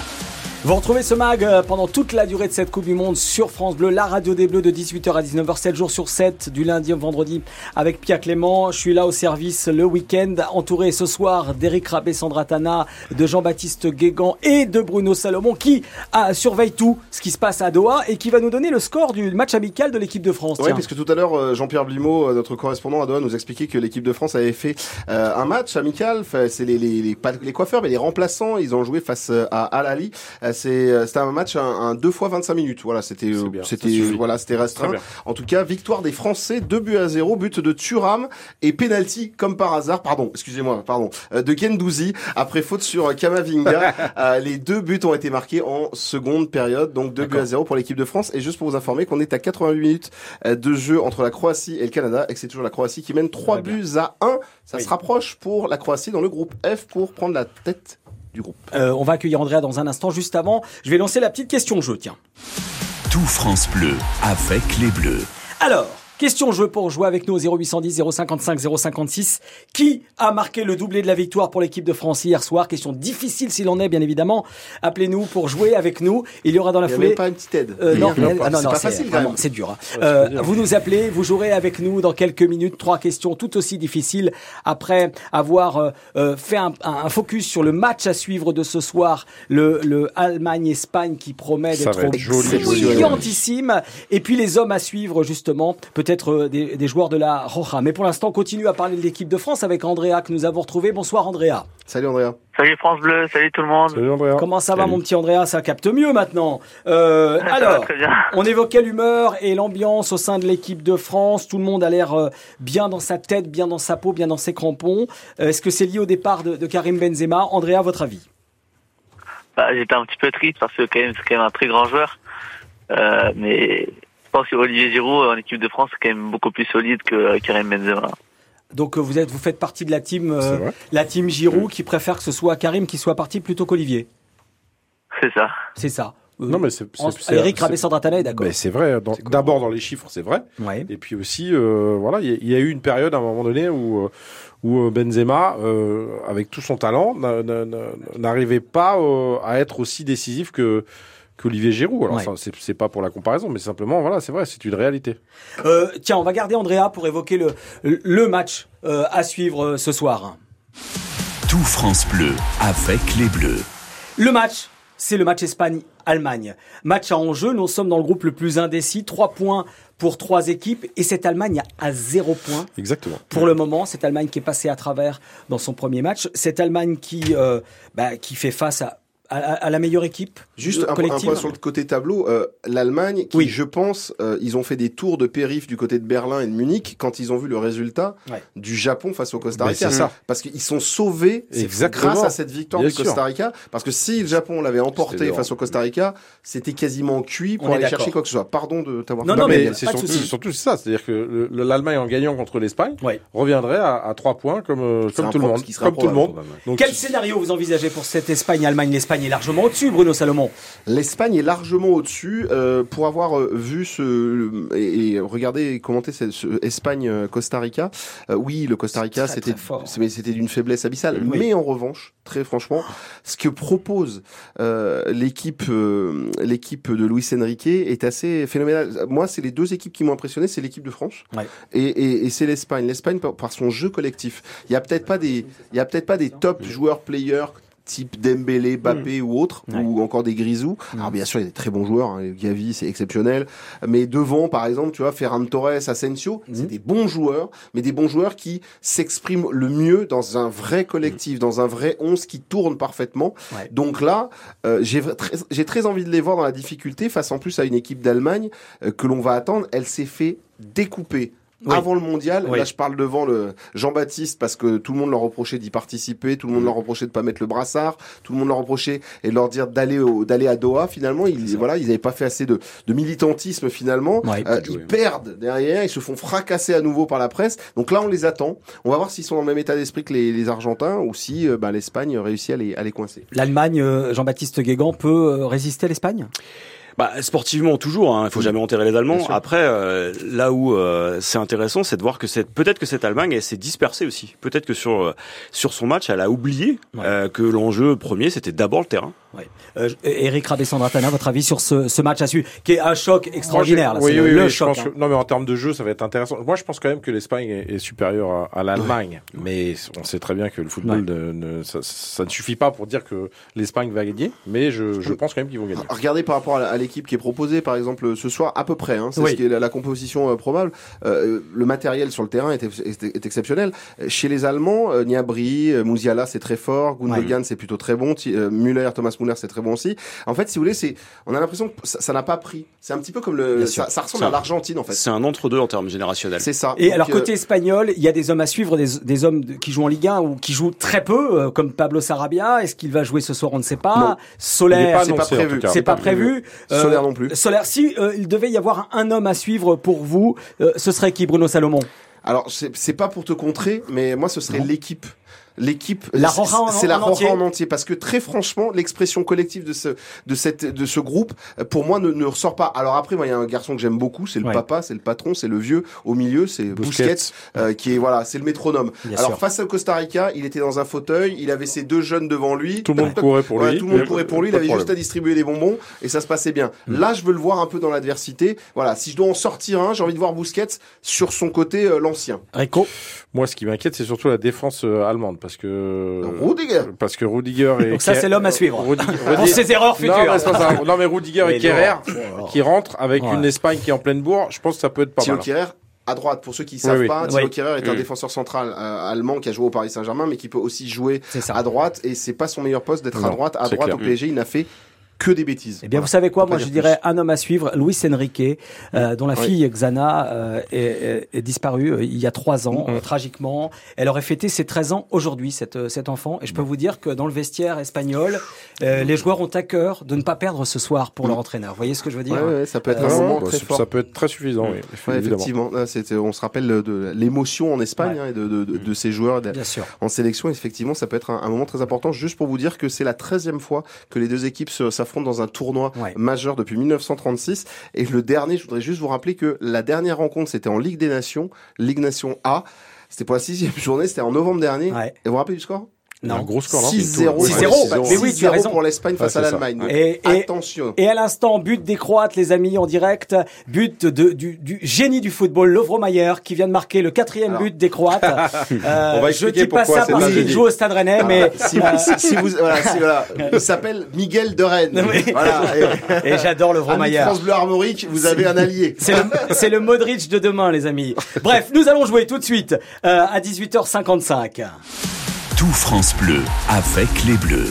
Vous retrouvez ce mag euh, pendant toute la durée de cette Coupe du Monde sur France Bleu, la radio des Bleus de 18h à 19h, 7 jours sur 7, du lundi au vendredi avec Pierre Clément. Je suis là au service le week-end, entouré ce soir d'Éric Rabé, Sandra Tana, de Jean-Baptiste Guégan et de Bruno Salomon qui ah, surveille tout ce qui se passe à Doha et qui va nous donner le score du match amical de l'équipe de France. Oui, puisque tout à l'heure, euh, Jean-Pierre Blimaud, notre correspondant à Doha, nous expliquait que l'équipe de France avait fait euh, un match amical. C'est les, les, les, pas les coiffeurs, mais les remplaçants. Ils ont joué face à Al Ali. Euh, c'est, euh, c'était un match un, un deux fois 25 minutes. Voilà, c'était, euh, c'était, voilà, c'était restreint. En tout cas, victoire des Français, 2 buts à 0, but de Thuram et penalty comme par hasard, pardon, excusez-moi, pardon, euh, de Gendouzi après faute sur Kamavinga. Euh, les deux buts ont été marqués en seconde période, donc 2 buts à 0 pour l'équipe de France. Et juste pour vous informer qu'on est à 88 minutes de jeu entre la Croatie et le Canada et que c'est toujours la Croatie qui mène 3 Très bien. buts à 1. Ça Oui. se rapproche pour la Croatie dans le groupe F pour prendre la tête du groupe. Euh, on va accueillir Andrea dans un instant. Juste avant, je vais lancer la petite question jeu, tiens. Tout France Bleu avec les Bleus. Alors, Question jeu pour jouer avec nous au 0810 055 056. Qui a marqué le doublé de la victoire pour l'équipe de France hier soir? Question difficile s'il en est, bien évidemment. Appelez-nous pour jouer avec nous. Il y aura dans la Il y foulée. même pas une petite aide. Euh, non, pas- ah non, c'est non, pas c'est facile, c'est dur. hein. Ouais, Euh, dur. vous nous appelez, vous jouerez avec nous dans quelques minutes. Trois questions tout aussi difficiles après avoir euh, fait un, focus sur le match à suivre de ce soir, le, le Allemagne-Espagne qui promet d'être brillantissime. Et puis les hommes à suivre justement, peut-être euh, des, des joueurs de la Roja. Mais pour l'instant, on continue à parler de l'équipe de France avec Andrea que nous avons retrouvé. Bonsoir Andrea. Salut Andrea. Salut France Bleu, salut tout le monde. Salut Andrea. Comment ça va mon petit Andrea? Ça capte mieux maintenant. Euh, Ça va alors, très bien. on évoquait l'humeur et l'ambiance au sein de l'équipe de France. Tout le monde a l'air euh, bien dans sa tête, bien dans sa peau, bien dans ses crampons. Est-ce que c'est lié au départ de, de Karim Benzema? Andrea, votre avis? Bah, J'étais un petit peu triste parce que quand même, c'est quand même un très grand joueur. Euh, mais pense que Olivier Giroud en équipe de France est quand même beaucoup plus solide que euh, Karim Benzema. Donc euh, vous êtes, vous faites partie de la team, euh, la team Giroud qui préfère que ce soit Karim qui soit parti plutôt qu'Olivier. C'est ça. C'est ça. Euh, Non, mais c'est. Eric Rabessandratana est d'accord. Ben, c'est vrai. dans- D'abord dans les chiffres, c'est vrai. Ouais. Et puis aussi, euh, voilà, il y, y a eu une période à un moment donné où, euh, où euh, Benzema, euh, avec tout son talent, n'a- n'a- n'a- n'arrivait pas euh, à être aussi décisif que qu'Olivier Giroud. Alors Ouais. c'est c'est pas pour la comparaison, mais simplement, voilà, c'est vrai, c'est une réalité. Euh, tiens, on va garder Andrea pour évoquer le, le match euh, à suivre euh, ce soir. Tout France Bleu avec les Bleus. Le match, c'est le match Espagne-Allemagne. Match à enjeu, nous sommes dans le groupe le plus indécis, trois points pour trois équipes, et cette Allemagne a zéro point. Exactement. Pour le moment, cette Allemagne qui est passée à travers dans son premier match, cette Allemagne qui, euh, bah, qui fait face à, à, à la meilleure équipe Juste un, point- un collective. point sur le côté tableau, euh, l'Allemagne, qui Oui. je pense, euh, ils ont fait des tours de périph du côté de Berlin et de Munich quand ils ont vu le résultat Ouais. du Japon face au Costa Mais Rica. c'est ça. Parce qu'ils sont sauvés Exactement. grâce à cette victoire Bien du. Costa Rica. Parce que si le Japon l'avait emporté face au Costa Rica, c'était quasiment cuit pour aller chercher quoi que ce soit. Pardon de t'avoir Non, non, mais c'est surtout, surtout c'est ça, c'est-à-dire que le- le- l'Allemagne en gagnant contre l'Espagne Ouais. reviendrait à, à trois points comme euh, comme tout le monde, comme tout le monde. Quel scénario vous envisagez pour cette Espagne-Allemagne L'Espagne est largement au-dessus, Bruno Salomon. L'Espagne est largement au-dessus euh, pour avoir euh, vu ce et, et regarder et commenter ce, ce Espagne-Costa Rica. euh, oui, le Costa Rica, c'était mais c'était d'une faiblesse abyssale. Oui. Mais en revanche, très franchement, ce que propose euh, l'équipe l'équipe de Luis Enrique est assez phénoménal. Moi, c'est les deux équipes qui m'ont impressionné, c'est l'équipe de France Ouais. et, et, et c'est l'Espagne. L'Espagne par, par son jeu collectif. Il y a peut-être pas des il y a peut-être pas des top joueurs players type Dembélé, Bappé ou autre. Ouais. ou encore des Grisou. Alors bien sûr, il y a des très bons joueurs, hein. Gavi c'est exceptionnel, mais devant par exemple, tu vois, Ferran Torres, Asensio, Mm. c'est des bons joueurs, mais des bons joueurs qui s'expriment le mieux dans un vrai collectif, dans un vrai 11 qui tourne parfaitement. Ouais. Donc là, euh, j'ai vra- très, j'ai très envie de les voir dans la difficulté face en plus à une équipe d'Allemagne euh, que l'on va attendre. Elle s'est fait découper. Oui. Avant le mondial, Oui. là je parle devant le Jean-Baptiste parce que tout le monde leur reprochait d'y participer, tout le monde leur reprochait de pas mettre le brassard, tout le monde leur reprochait et de leur dire d'aller au d'aller à Doha. Finalement, ils voilà, ils n'avaient pas fait assez de, de militantisme finalement. Ouais. Euh, ils perdent derrière, ils se font fracasser à nouveau par la presse. Donc là, on les attend. On va voir s'ils sont dans le même état d'esprit que les, les Argentins ou si euh, bah, l'Espagne réussit à les, à les coincer. L'Allemagne, euh, Jean-Baptiste Guégan, peut euh, résister à l'Espagne? Bah, sportivement toujours, hein, il faut jamais enterrer les Allemands. Après, euh, là où euh, c'est intéressant, c'est de voir que cette peut-être que cette Allemagne elle s'est dispersée aussi. Peut-être que sur euh, sur son match, elle a oublié Ouais. euh, que l'enjeu premier c'était d'abord le terrain. Ouais. Euh, Eric Rabessandratana, votre avis sur ce, ce match à suivre, qui est un choc extraordinaire. là, oui, oui, le, oui, choc. hein. que- non, mais en termes de jeu, ça va être intéressant. Moi, je pense quand même que l'Espagne est, est supérieure à, à l'Allemagne, mais on sait très bien que le football, Ouais. ne, ne- ça, ça ne suffit pas pour dire que l'Espagne va gagner, mais je, je pense quand même qu'ils vont gagner. Regardez par rapport à, l'équipe qui est proposée, par exemple, ce soir, à peu près, hein, c'est Oui. ce qui est la, la composition euh, probable. Euh, le matériel sur le terrain est, est- est exceptionnel. Euh, Chez les Allemands, euh, euh, Musiala, c'est très fort. Gundogan, c'est plutôt très bon. Euh, Müller, Thomas C'est très bon aussi. En fait, si vous voulez, c'est, on a l'impression que ça n'a pas pris. C'est un petit peu comme le, ça, ressemble à l'Argentine, en fait. C'est un entre-deux en termes générationnels. C'est ça. Et Donc, alors euh, côté espagnol, il y a des hommes à suivre, des, des hommes qui jouent en Ligue 1 ou qui jouent très peu, euh, comme Pablo Sarabia. Est-ce qu'il va jouer ce soir On ne sait pas. Non. Solaire, c'est pas prévu. C'est pas prévu. Euh, Solaire non plus. Solaire, si euh, il devait y avoir un homme à suivre pour vous, euh, ce serait qui, Bruno Salomon? Alors, c'est pas pour te contrer, mais moi, ce serait l'équipe. L'équipe, La Roja en- c'est la en Roja entier. en entier, parce que très franchement, l'expression collective de ce de cette de ce groupe, euh, pour moi, ne, ne ressort pas. Alors après, moi, il y a un garçon que j'aime beaucoup, c'est le Ouais. papa, c'est le patron, c'est le vieux. Au milieu, c'est Busquets, euh, qui est voilà, c'est le métronome. Bien Alors sûr. face au Costa Rica, il était dans un fauteuil, il avait ses deux jeunes devant lui. Tout le monde courait pour lui. tout le monde courait pour lui, il avait juste à distribuer des bonbons et ça se passait bien. Mm. Là, je veux le voir un peu dans l'adversité. Voilà, si je dois en sortir un, j'ai envie de voir Busquets sur son côté euh, l'ancien. Rico Moi, ce qui m'inquiète, c'est surtout la défense euh, allemande, parce que Rudiger. parce que Rudiger et Donc ça, c'est l'homme à suivre. Rudi- Pour ses erreurs futures. Non, mais, c'est pas ça. non, mais Rudiger Mais et Kerrer qui rentrent avec Ouais. une Espagne qui est en pleine bourre, je pense que ça peut être pas Thilo mal. Kehrer à droite, pour ceux qui ne savent oui. pas, Thilo Oui. Est un défenseur central euh, allemand qui a joué au Paris Saint-Germain, mais qui peut aussi jouer à droite. Et c'est pas son meilleur poste d'être à droite. À droite clair. au PSG, il n'a fait que des bêtises. Eh bien, Voilà. vous savez quoi Moi, je dirais un homme à suivre, Luis Enrique, euh, dont la Oui. fille Xana euh, est, disparue euh, il y a trois ans, Mm-hmm. euh, tragiquement. Elle aurait fêté ses 13 ans aujourd'hui, cette, euh, cet enfant. Et je peux vous dire que dans le vestiaire espagnol, euh, les joueurs ont à cœur de ne pas perdre ce soir pour leur entraîneur. Vous voyez ce que je veux dire Mm. Ouais, ouais, ça peut être Euh, un moment bah, très fort. ça peut être très suffisant, oui, Ouais, effectivement. On se rappelle de l'émotion en Espagne Ouais. hein, et de, de, de, de ces joueurs de- Bien sûr. en sélection. Effectivement, ça peut être un, un moment très important. Juste pour vous dire que c'est la 13e fois que les deux équipes se- s'affrontent dans un tournoi Ouais. majeur depuis 1936. Et le dernier, je voudrais juste vous rappeler que la dernière rencontre, c'était en Ligue des Nations, Ligue Nation A. C'était pour la sixième journée, c'était en novembre dernier. Ouais. Et vous vous rappelez du score? Non. Un gros score, non 6-0. 6-0, mais oui, tu as raison. pour l'Espagne face Ouais, à l'Allemagne. Et- et- Attention. Et à l'instant, but des Croates, les amis, en direct. But de, du, du génie du football, Lovro Mayer, qui vient de marquer le quatrième Alors. but des Croates. Euh, On va je expliquer dis pas pourquoi ça parce qu'il joue au Stade Rennais, Ah, mais si, vous, si, si vous, voilà, si, voilà. il s'appelle Miguel de Rennes. Oui. Voilà. Et, et j'adore Lovro Mayer. France Bleu Armorique, vous avez un allié. C'est le, c'est le Modric de demain, les amis. Bref, nous allons jouer tout de suite euh, à 18h55. Tout France Bleu avec les Bleus.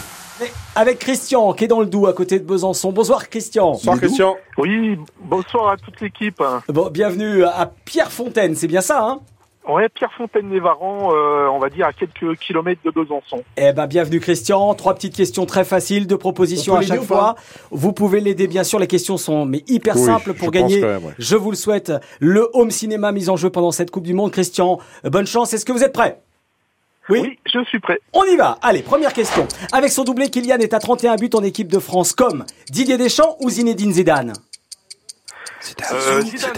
Avec Christian, qui est dans le Doubs, à côté de Besançon. Bonsoir, Christian. Bonsoir Christian. Oui, bonsoir à toute l'équipe. Bon, bienvenue à Pierre Fontaine, c'est bien ça, hein? Ouais, Pierre Fontaine-les-Varans, euh, on va dire à quelques kilomètres de Besançon. Eh ben, bienvenue Christian. Trois petites questions très faciles, deux propositions à chaque fois. Vous pouvez l'aider, bien sûr. Les questions sont mais hyper Oui, simples pour je gagner. pense quand même, ouais. Je vous le souhaite. Le home cinéma mis en jeu pendant cette Coupe du Monde. Christian, bonne chance. Est-ce que vous êtes prêt oui. Oui, je suis prêt. On y va. Allez, première question. Avec son doublé, Kylian est à 31 buts en équipe de France comme Didier Deschamps ou Zinedine Zidane? Euh, Zidane.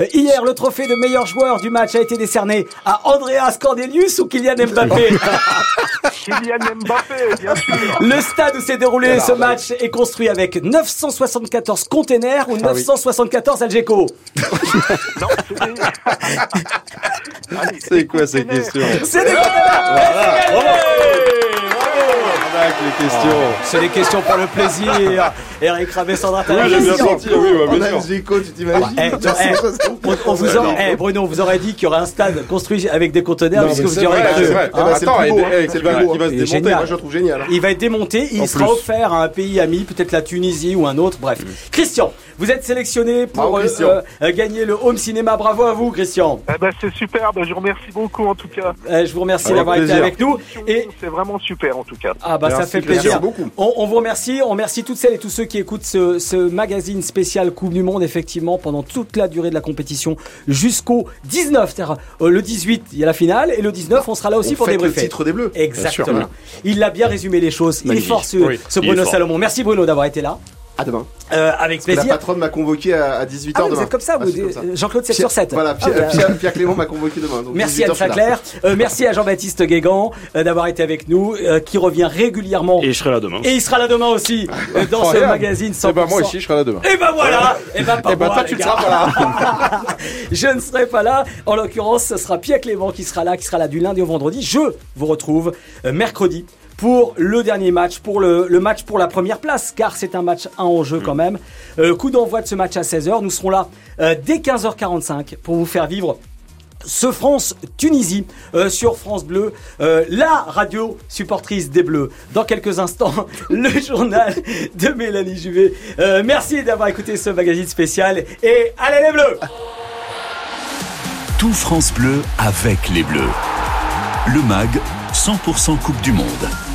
Euh, Hier, le trophée de meilleur joueur du match a été décerné à Andreas Cornelius ou Kylian Mbappé? Kylian Mbappé, bien sûr. Le stade où s'est déroulé ce match est construit avec 974 containers ou 974 Algeco. Non, c'est des... Quoi ces questions C'est des containers Avec les questions. C'est des questions pour le plaisir. Eric Rabessandra, t'as la Oui, j'ai bien senti, oui, bah, En bien sûr. Algeco, tu t'imagines Eh, non, eh, on, on vous aurait, eh, Bruno, on vous aurait dit qu'il y aurait un stade construit avec des conteneurs, Non, puisque vous c'est y aurez vrai, cru. c'est vrai. Ben, c'est le Attends, hein. C'est qui le va- se démonter. Moi, je le trouve génial. Il va être démonté, il sera offert à un pays ami, peut-être la Tunisie ou un autre, bref. Christian, vous êtes sélectionné pour Bravo, euh, euh, euh, gagner le home cinéma. Bravo à vous, Christian. Eh ben, c'est super, ben, je vous remercie beaucoup en tout cas. Euh, je vous remercie d'avoir été avec nous. Et C'est vraiment super en tout cas. ah bah ça fait plaisir. Merci beaucoup. On, on vous remercie, on remercie toutes celles et tous ceux qui écoutent ce, ce magazine spécial Coupe du Monde effectivement pendant toute la durée de la compétition jusqu'au 19. C'est-à-dire, euh, le 18 il y a la finale et le 19 on sera là aussi On pour fête le débriefer. titre des Bleus. Exactement. Il a bien résumé les choses. Il est fort ce, Oui, ce il est Bruno fort. Salomon. Merci Bruno d'avoir été là. À demain. Euh, avec La plaisir. patronne m'a convoqué à, à 18h Ah oui, demain. vous êtes comme ça, Ah, vous, c'est comme ça. euh, Jean-Claude 7 Pierre- sur 7. Voilà, Pierre, Ah, bah, Pierre- Pierre Clément m'a convoqué demain. donc Merci 18 Anne heures, je suis là. Sinclair, Euh, merci à Jean-Baptiste Guégan euh, d'avoir été avec nous, euh, qui revient régulièrement. Et je serai là demain. Et il sera là demain aussi, euh, dans ce magazine 100%. Eh ben, moi aussi, je serai là demain. Et ben voilà Et ben pas Eh ben, moi, toi, tu ne seras pas là. Je ne serai pas là. En l'occurrence, ce sera Pierre Clément qui sera là, qui sera là du lundi au vendredi. Je vous retrouve euh, mercredi pour le dernier match, pour le, le match pour la première place, car c'est un match 1 en jeu quand même. Euh, coup d'envoi de ce match à 16h. Nous serons là euh, dès 15h45 pour vous faire vivre ce France-Tunisie euh, sur France Bleu, euh, la radio supportrice des Bleus. Dans quelques instants, le journal de Mélanie Juvet. Euh, merci d'avoir écouté ce magazine spécial et allez les Bleus Tout France Bleu avec les Bleus. Le MAG, 100% Coupe du Monde.